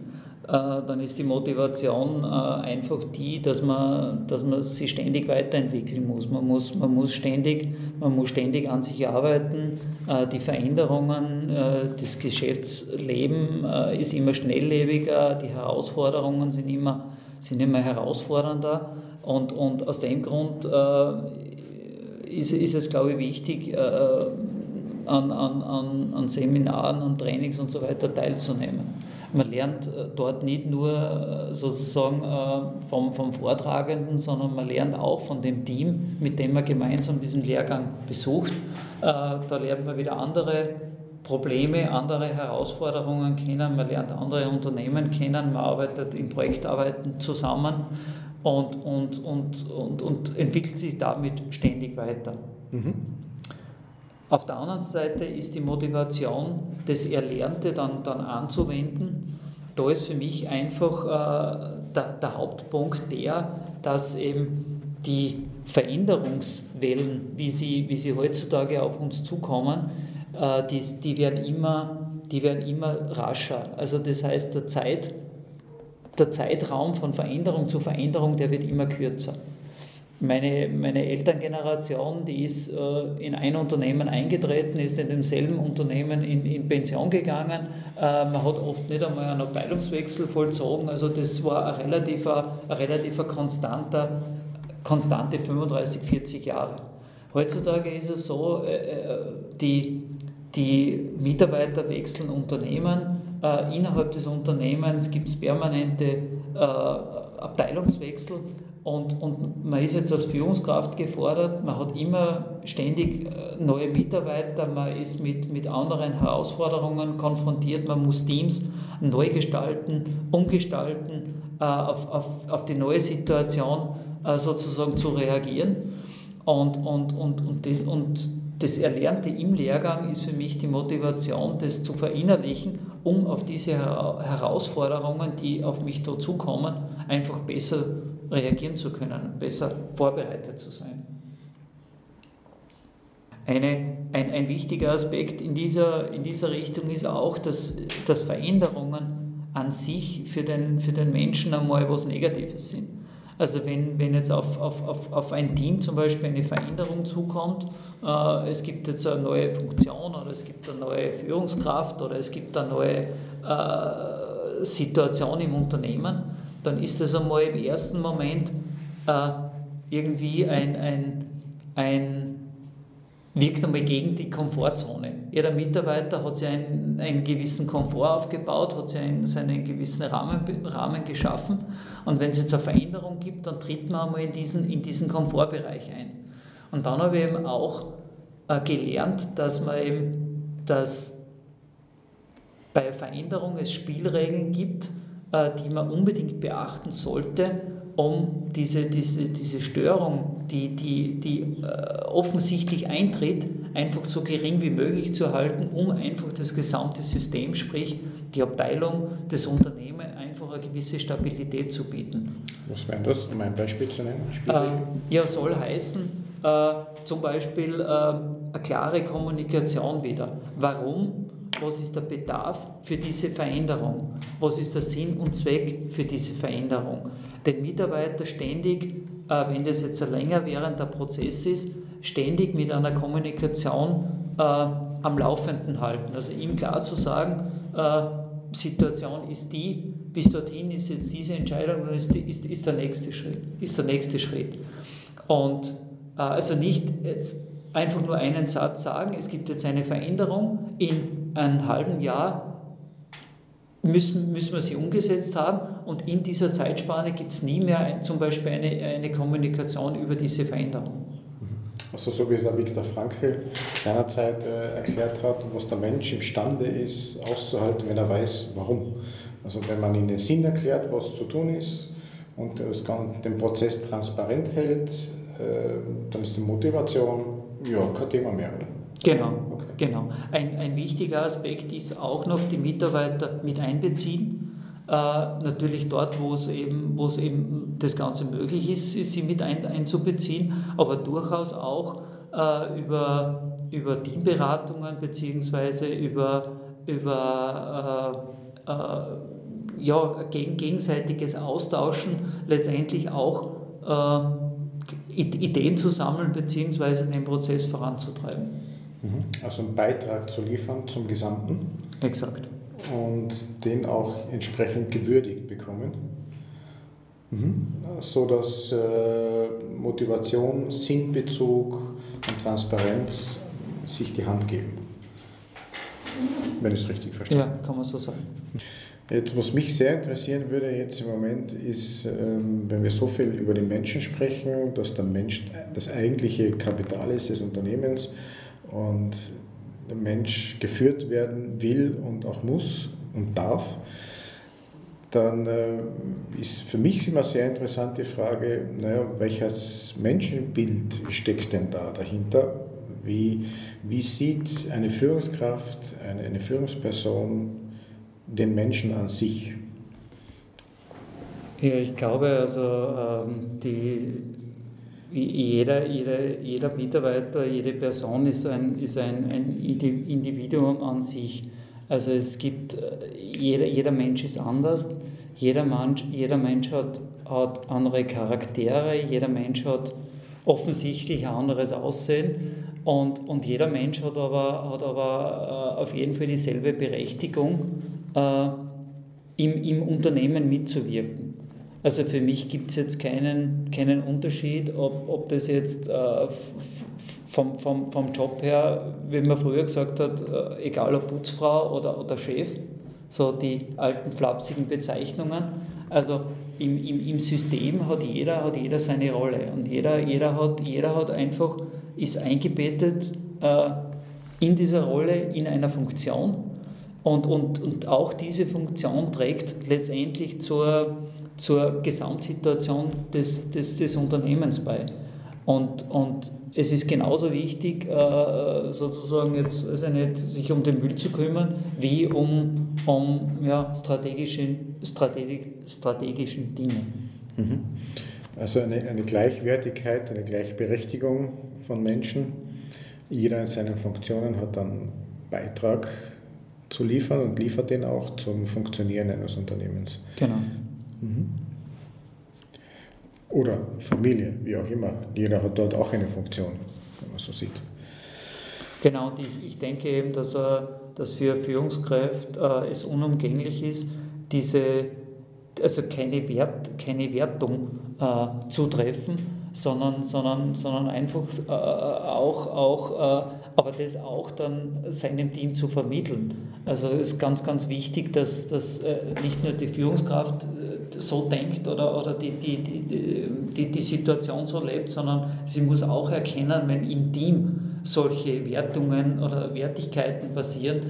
äh, dann ist die Motivation äh, einfach die, dass man, dass man sich ständig weiterentwickeln muss. Man muss, man muss, ständig, man muss ständig an sich arbeiten. Äh, die Veränderungen, das Geschäftsleben ist immer schnelllebiger, die Herausforderungen sind immer, sind immer herausfordernder. Und, und aus dem Grund ist, ist es, glaube ich, wichtig, an, an, an, an Seminaren, an Trainings und so weiter teilzunehmen. Man lernt äh, dort nicht nur äh, sozusagen äh, vom, vom Vortragenden, sondern man lernt auch von dem Team, mit dem man gemeinsam diesen Lehrgang besucht. Da lernt man wieder andere Probleme, andere Herausforderungen kennen, man lernt andere Unternehmen kennen, man arbeitet in Projektarbeiten zusammen und, und, und, und, und entwickelt sich damit ständig weiter. Mhm. Auf der anderen Seite ist die Motivation, das Erlernte dann, dann anzuwenden. Da ist für mich einfach äh, der, der Hauptpunkt der, dass eben die Veränderungswellen, wie sie, wie sie heutzutage auf uns zukommen, äh, die, die, werden immer, die werden immer rascher. Also das heißt, der, Zeit, der Zeitraum von Veränderung zu Veränderung, der wird immer kürzer. Meine, meine Elterngeneration, die ist äh, in ein Unternehmen eingetreten, ist in demselben Unternehmen in, in Pension gegangen. Äh, man hat oft nicht einmal einen Abteilungswechsel vollzogen. Also das war ein relativer, ein relativer konstanter, konstante 35, 40 Jahre. Heutzutage ist es so, äh, äh, die, die Mitarbeiter wechseln Unternehmen. Äh, innerhalb des Unternehmens gibt es permanente äh, Abteilungswechsel. Und, und man ist jetzt als Führungskraft gefordert, man hat immer ständig äh, neue Mitarbeiter, man ist mit, mit anderen Herausforderungen konfrontiert, man muss Teams neu gestalten, umgestalten, äh, auf, auf, auf die neue Situation äh, sozusagen zu reagieren. Und, und, und, und, das, und das Erlernte im Lehrgang ist für mich die Motivation, das zu verinnerlichen, um auf diese Herausforderungen, die auf mich dazukommen, einfach besser reagieren zu können, besser vorbereitet zu sein. Eine, ein, ein wichtiger Aspekt in dieser, in dieser Richtung ist auch, dass, dass Veränderungen an sich für den, für den Menschen einmal was Negatives sind. Also wenn, wenn jetzt auf, auf, auf, auf ein Team zum Beispiel eine Veränderung zukommt, äh, es gibt jetzt eine neue Funktion oder es gibt eine neue Führungskraft oder es gibt eine neue äh, Situation im Unternehmen, dann ist das einmal im ersten Moment äh, irgendwie ein, ein, ein wirkt einmal gegen die Komfortzone. Jeder Mitarbeiter hat sich einen, einen gewissen Komfort aufgebaut, hat sich einen, seinen gewissen Rahmen, Rahmen geschaffen und wenn es jetzt eine Veränderung gibt, dann tritt man einmal in diesen, in diesen Komfortbereich ein. Und dann habe ich eben auch äh, gelernt, dass man eben, dass bei Veränderung es Spielregeln gibt, äh, die man unbedingt beachten sollte, um diese, diese, diese Störung, die, die, die äh, offensichtlich eintritt, einfach so gering wie möglich zu halten, um einfach das gesamte System, sprich die Abteilung, das Unternehmen, einfach eine gewisse Stabilität zu bieten. Was wäre das, um ein Beispiel zu nennen? Äh, ja, soll heißen, äh, zum Beispiel äh, eine klare Kommunikation wieder. Warum was ist der Bedarf für diese Veränderung, was ist der Sinn und Zweck für diese Veränderung. Den Mitarbeiter ständig, äh, wenn das jetzt ein länger währender Prozess ist, ständig mit einer Kommunikation äh, am Laufenden halten. Also ihm klar zu sagen, äh, Situation ist die, bis dorthin ist jetzt diese Entscheidung und ist, ist, ist, der, nächste Schritt, ist der nächste Schritt. Und also nicht jetzt einfach nur einen Satz sagen, es gibt jetzt eine Veränderung, in einem halben Jahr müssen, müssen wir sie umgesetzt haben und in dieser Zeitspanne gibt es nie mehr ein, zum Beispiel eine, eine Kommunikation über diese Veränderung. Also so wie es der Viktor Frankl seinerzeit äh, erklärt hat, was der Mensch imstande ist auszuhalten, wenn er weiß, warum. Also wenn man ihnen Sinn erklärt, was zu tun ist und das den Prozess transparent hält, äh, dann ist die Motivation ja kein Thema mehr, oder? Genau, genau. Ein, ein wichtiger Aspekt ist auch noch die Mitarbeiter mit einbeziehen. äh, natürlich dort, wo es eben, wo es eben das Ganze möglich ist, sie mit ein, einzubeziehen, aber durchaus auch äh, über, über Teamberatungen beziehungsweise über, über äh, äh, ja, gegen, gegenseitiges Austauschen letztendlich auch äh, Ideen zu sammeln beziehungsweise den Prozess voranzutreiben. Mhm. Also einen Beitrag zu liefern zum Gesamten. Exakt und den auch entsprechend gewürdigt bekommen. Mhm. So dass äh, Motivation, Sinnbezug und Transparenz sich die Hand geben. Wenn ich es richtig verstehe. Ja, kann man so sagen. Jetzt, was mich sehr interessieren würde jetzt im Moment, ist, ähm, wenn wir so viel über den Menschen sprechen, dass der Mensch das eigentliche Kapital ist des Unternehmens und der Mensch geführt werden will und auch muss und darf, dann äh, ist für mich immer sehr interessant die Frage, naja, welches Menschenbild steckt denn da dahinter? Wie, wie sieht eine Führungskraft, eine, eine Führungsperson den Menschen an sich? Ja, ich glaube, also ähm, die, jeder, jeder, jeder Mitarbeiter, jede Person ist ein, ist ein, ein Individuum an sich. Also es gibt, äh, jeder, jeder Mensch ist anders, jeder Mensch, jeder Mensch hat, hat andere Charaktere, jeder Mensch hat offensichtlich ein anderes Aussehen und, und jeder Mensch hat aber, hat aber äh, auf jeden Fall dieselbe Berechtigung, äh, im, im Unternehmen mitzuwirken. Also für mich gibt es jetzt keinen, keinen Unterschied, ob, ob das jetzt äh, vom, vom, vom Job her, wie man früher gesagt hat, äh, egal ob Putzfrau oder, oder Chef, so die alten flapsigen Bezeichnungen. Also im, im, im System hat jeder, hat jeder seine Rolle und jeder, jeder, hat, jeder hat einfach, ist eingebettet äh, in dieser Rolle, in einer Funktion und, und, und auch diese Funktion trägt letztendlich zur zur Gesamtsituation des, des, des Unternehmens bei. Und, und es ist genauso wichtig, äh, sozusagen jetzt also nicht sich um den Müll zu kümmern, wie um, um ja, strategische, strategisch, strategischen Dinge. Mhm. Also eine, eine Gleichwertigkeit, eine Gleichberechtigung von Menschen. Jeder in seinen Funktionen hat dann Beitrag zu liefern und liefert den auch zum Funktionieren eines Unternehmens. Genau. Mhm. Oder Familie, wie auch immer. Jeder hat dort auch eine Funktion, wenn man so sieht. Genau, und ich, denke eben, dass, äh, dass für Führungskräfte äh, es unumgänglich ist, diese, also keine, Wert, keine Wertung äh, zu treffen, sondern, sondern, sondern einfach äh, auch, auch äh, aber das auch dann seinem Team zu vermitteln. Also es ist ganz, ganz wichtig, dass, dass äh, nicht nur die Führungskraft so denkt oder, oder die, die, die, die, die Situation so lebt, sondern sie muss auch erkennen, wenn im Team solche Wertungen oder Wertigkeiten passieren,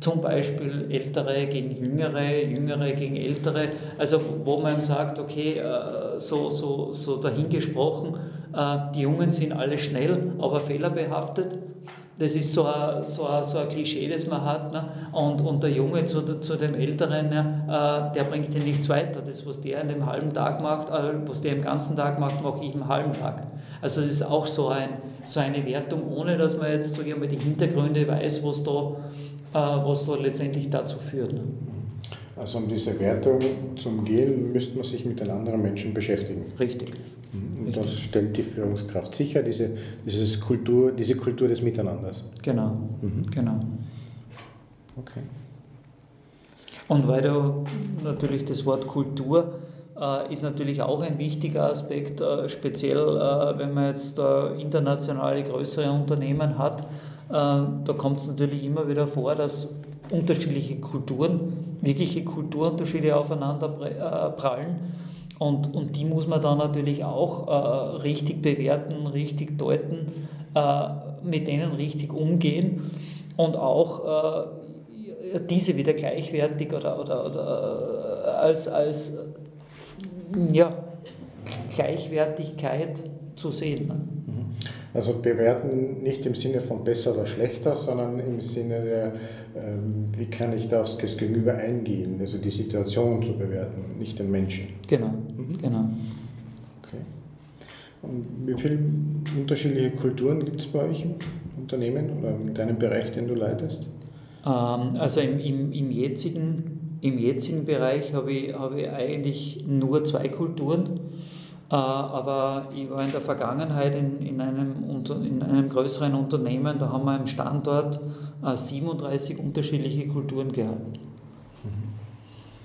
zum Beispiel Ältere gegen Jüngere, Jüngere gegen Ältere, also wo man sagt, okay, äh, so, so, so dahingesprochen, äh, die Jungen sind alle schnell, aber fehlerbehaftet das ist so ein, so ein, so ein Klischee, das man hat. Ne? Und, und der Junge zu, zu dem Älteren, ne? der bringt dir nichts weiter. Das, was der in dem halben Tag macht, äh, was der im ganzen Tag macht, mache ich im halben Tag. Also das ist auch so, ein, so eine Wertung, ohne dass man jetzt so die Hintergründe weiß, was da, äh, was da letztendlich dazu führt. Ne? Also um diese Wertung zu umgehen, müsste man sich mit den anderen Menschen beschäftigen. Richtig. Mhm. Und das stellt die Führungskraft sicher, diese, dieses Kultur, diese Kultur des Miteinanders. Genau, mhm. genau. Okay. Und weil du natürlich das Wort Kultur äh, ist natürlich auch ein wichtiger Aspekt, äh, speziell äh, wenn man jetzt äh, internationale größere Unternehmen hat. Äh, da kommt es natürlich immer wieder vor, dass unterschiedliche Kulturen, wirkliche Kulturunterschiede aufeinander äh, prallen und, und die muss man dann natürlich auch äh, richtig bewerten, richtig deuten, äh, mit denen richtig umgehen und auch äh, diese wieder gleichwertig oder, oder, oder äh, als, als ja, Gleichwertigkeit zu sehen. Mhm. Also bewerten nicht im Sinne von besser oder schlechter, sondern im Sinne der, ähm, wie kann ich da aufs Gegenüber eingehen, also die Situation zu bewerten, nicht den Menschen. Genau, mhm. genau. Okay. Und wie viele unterschiedliche Kulturen gibt es bei euch im Unternehmen oder in deinem Bereich, den du leitest? Ähm, also im, im, im, jetzigen, im jetzigen Bereich habe ich, habe ich eigentlich nur zwei Kulturen. Äh, aber ich war in der Vergangenheit in, in, einem, in einem größeren Unternehmen, da haben wir im Standort 37 äh, unterschiedliche Kulturen gehabt. Mhm.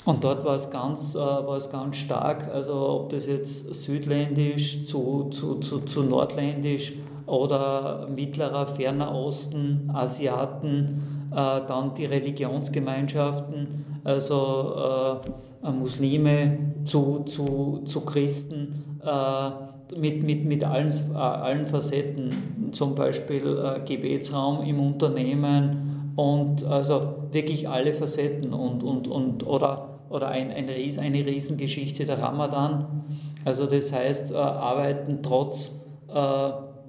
Und dort war es ganz, äh, war es ganz stark, also ob das jetzt südländisch zu, zu, zu, zu nordländisch oder mittlerer, ferner Osten, Asiaten, dann die Religionsgemeinschaften, also Muslime zu, zu, zu Christen, mit, mit, mit allen, äh, allen Facetten, zum Beispiel äh, Gebetsraum im Unternehmen und also wirklich alle Facetten und, und, und oder, oder ein, ein Ries, eine Riesengeschichte der Ramadan. Also das heißt, arbeiten trotz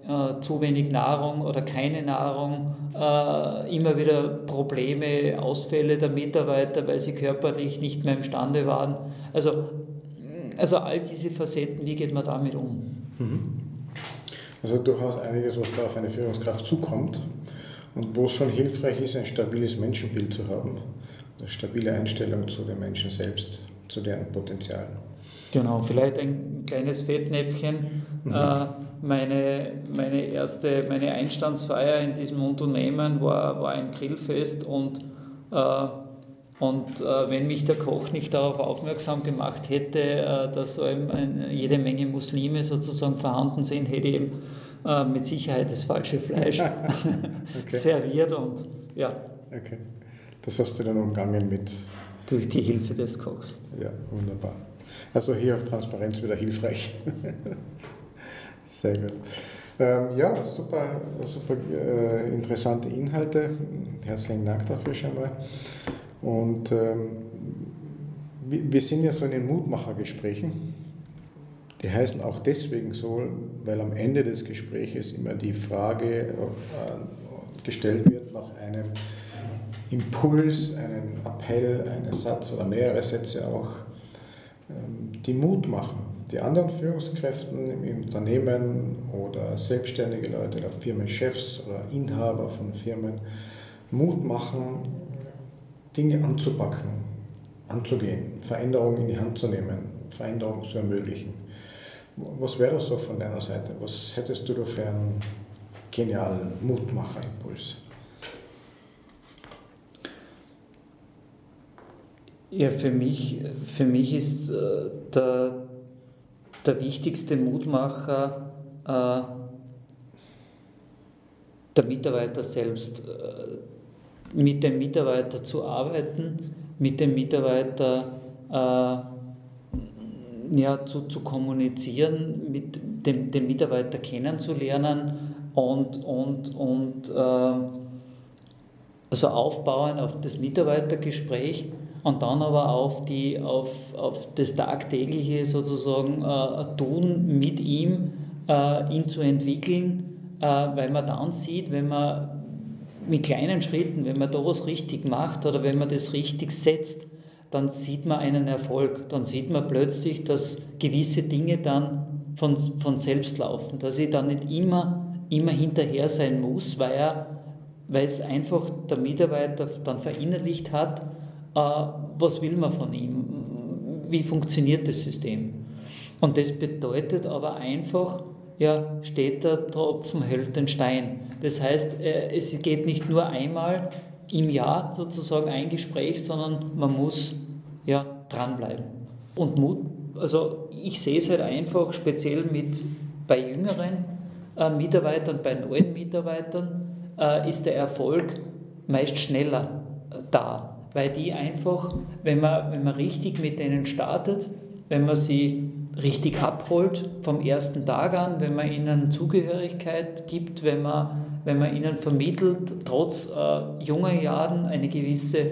äh, zu wenig Nahrung oder keine Nahrung, äh, immer wieder Probleme, Ausfälle der Mitarbeiter, weil sie körperlich nicht mehr imstande waren. Also also all diese Facetten, wie geht man damit um? Mhm. Also durchaus einiges, was da auf eine Führungskraft zukommt und wo es schon hilfreich ist, ein stabiles Menschenbild zu haben, eine stabile Einstellung zu den Menschen selbst, zu deren Potenzialen. Genau, vielleicht ein kleines Fettnäpfchen. Mhm. Äh, meine, meine erste, meine Einstandsfeier in diesem Unternehmen war, war ein Grillfest und äh, und äh, wenn mich der Koch nicht darauf aufmerksam gemacht hätte, äh, dass so ein, jede Menge Muslime sozusagen vorhanden sind, hätte ich eben äh, mit Sicherheit das falsche Fleisch serviert und ja. Okay. Das hast du dann umgangen mit. Durch die Hilfe des Kochs. Ja, wunderbar. Also hier auch Transparenz wieder hilfreich. Sehr gut. Ähm, ja, super, super äh, interessante Inhalte. Herzlichen Dank dafür schon mal. Und ähm, wir sind ja so in den Mutmachergesprächen. Die heißen auch deswegen so, weil am Ende des Gespräches immer die Frage äh, gestellt wird nach einem Impuls, einem Appell, einen Satz oder mehrere Sätze auch, ähm, die Mut machen. Die anderen Führungskräften im Unternehmen oder selbstständige Leute oder Firmenchefs oder Inhaber von Firmen Mut machen, Dinge anzupacken, anzugehen, Veränderungen in die Hand zu nehmen, Veränderungen zu ermöglichen. Was wäre das so von deiner Seite? Was hättest du da für einen genialen Mutmacherimpuls? Ja, für mich, für mich ist äh, der, der wichtigste Mutmacher äh, der Mitarbeiter selbst. Äh, mit dem Mitarbeiter zu arbeiten, mit dem Mitarbeiter äh, ja, zu, zu kommunizieren, mit dem, den Mitarbeiter kennenzulernen und, und, und äh, also aufbauen auf das Mitarbeitergespräch und dann aber auf, die, auf, auf das tagtägliche sozusagen äh, Tun mit ihm, äh, ihn zu entwickeln, äh, weil man dann sieht, wenn man mit kleinen Schritten, wenn man da was richtig macht oder wenn man das richtig setzt, dann sieht man einen Erfolg. Dann sieht man plötzlich, dass gewisse Dinge dann von, von selbst laufen, dass ich dann nicht immer, immer hinterher sein muss, weil, er, weil es einfach der Mitarbeiter dann verinnerlicht hat, äh, was will man von ihm, wie funktioniert das System. Und das bedeutet aber einfach, ja, steht der Tropfen, hält den Stein. Das heißt, äh, es geht nicht nur einmal im Jahr sozusagen ein Gespräch, sondern man muss ja, dranbleiben. Und Mut, also ich sehe es halt einfach speziell mit bei jüngeren äh, Mitarbeitern, bei neuen Mitarbeitern äh, ist der Erfolg meist schneller äh, da, weil die einfach, wenn man, wenn man richtig mit denen startet, wenn man sie richtig abholt vom ersten Tag an, wenn man ihnen Zugehörigkeit gibt, wenn man, wenn man ihnen vermittelt, trotz äh, junger Jahren eine gewisse,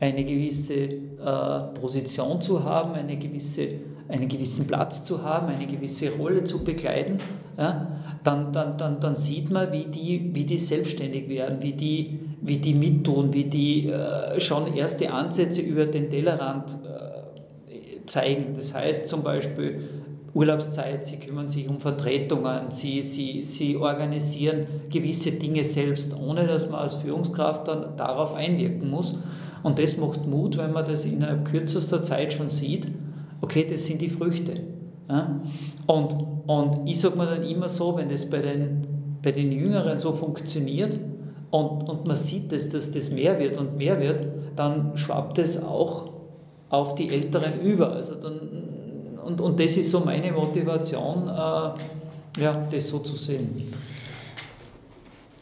eine gewisse äh, Position zu haben, eine gewisse einen gewissen Platz zu haben, eine gewisse Rolle zu bekleiden, ja, dann, dann, dann, dann sieht man, wie die, wie die selbstständig werden, wie die, wie die mittun, wie die äh, schon erste Ansätze über den Tellerrand äh, zeigen. Das heißt zum Beispiel Urlaubszeit, sie kümmern sich um Vertretungen, sie, sie, sie organisieren gewisse Dinge selbst, ohne dass man als Führungskraft dann darauf einwirken muss. Und das macht Mut, wenn man das innerhalb kürzester Zeit schon sieht, okay, das sind die Früchte. Ja? Und, und ich sage mir dann immer so, wenn das bei den, bei den Jüngeren so funktioniert und, und man sieht, dass, dass das mehr wird und mehr wird, dann schwappt es auch auf die Älteren über. Also dann, und, und das ist so meine Motivation, äh, ja, das so zu sehen.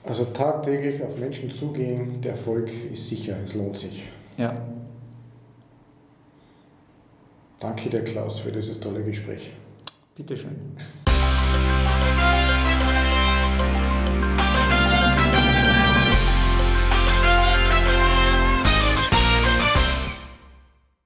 Also tagtäglich auf Menschen zugehen, der Erfolg ist sicher, es lohnt sich. Ja. Danke dir, Klaus, für dieses tolle Gespräch. Bitteschön.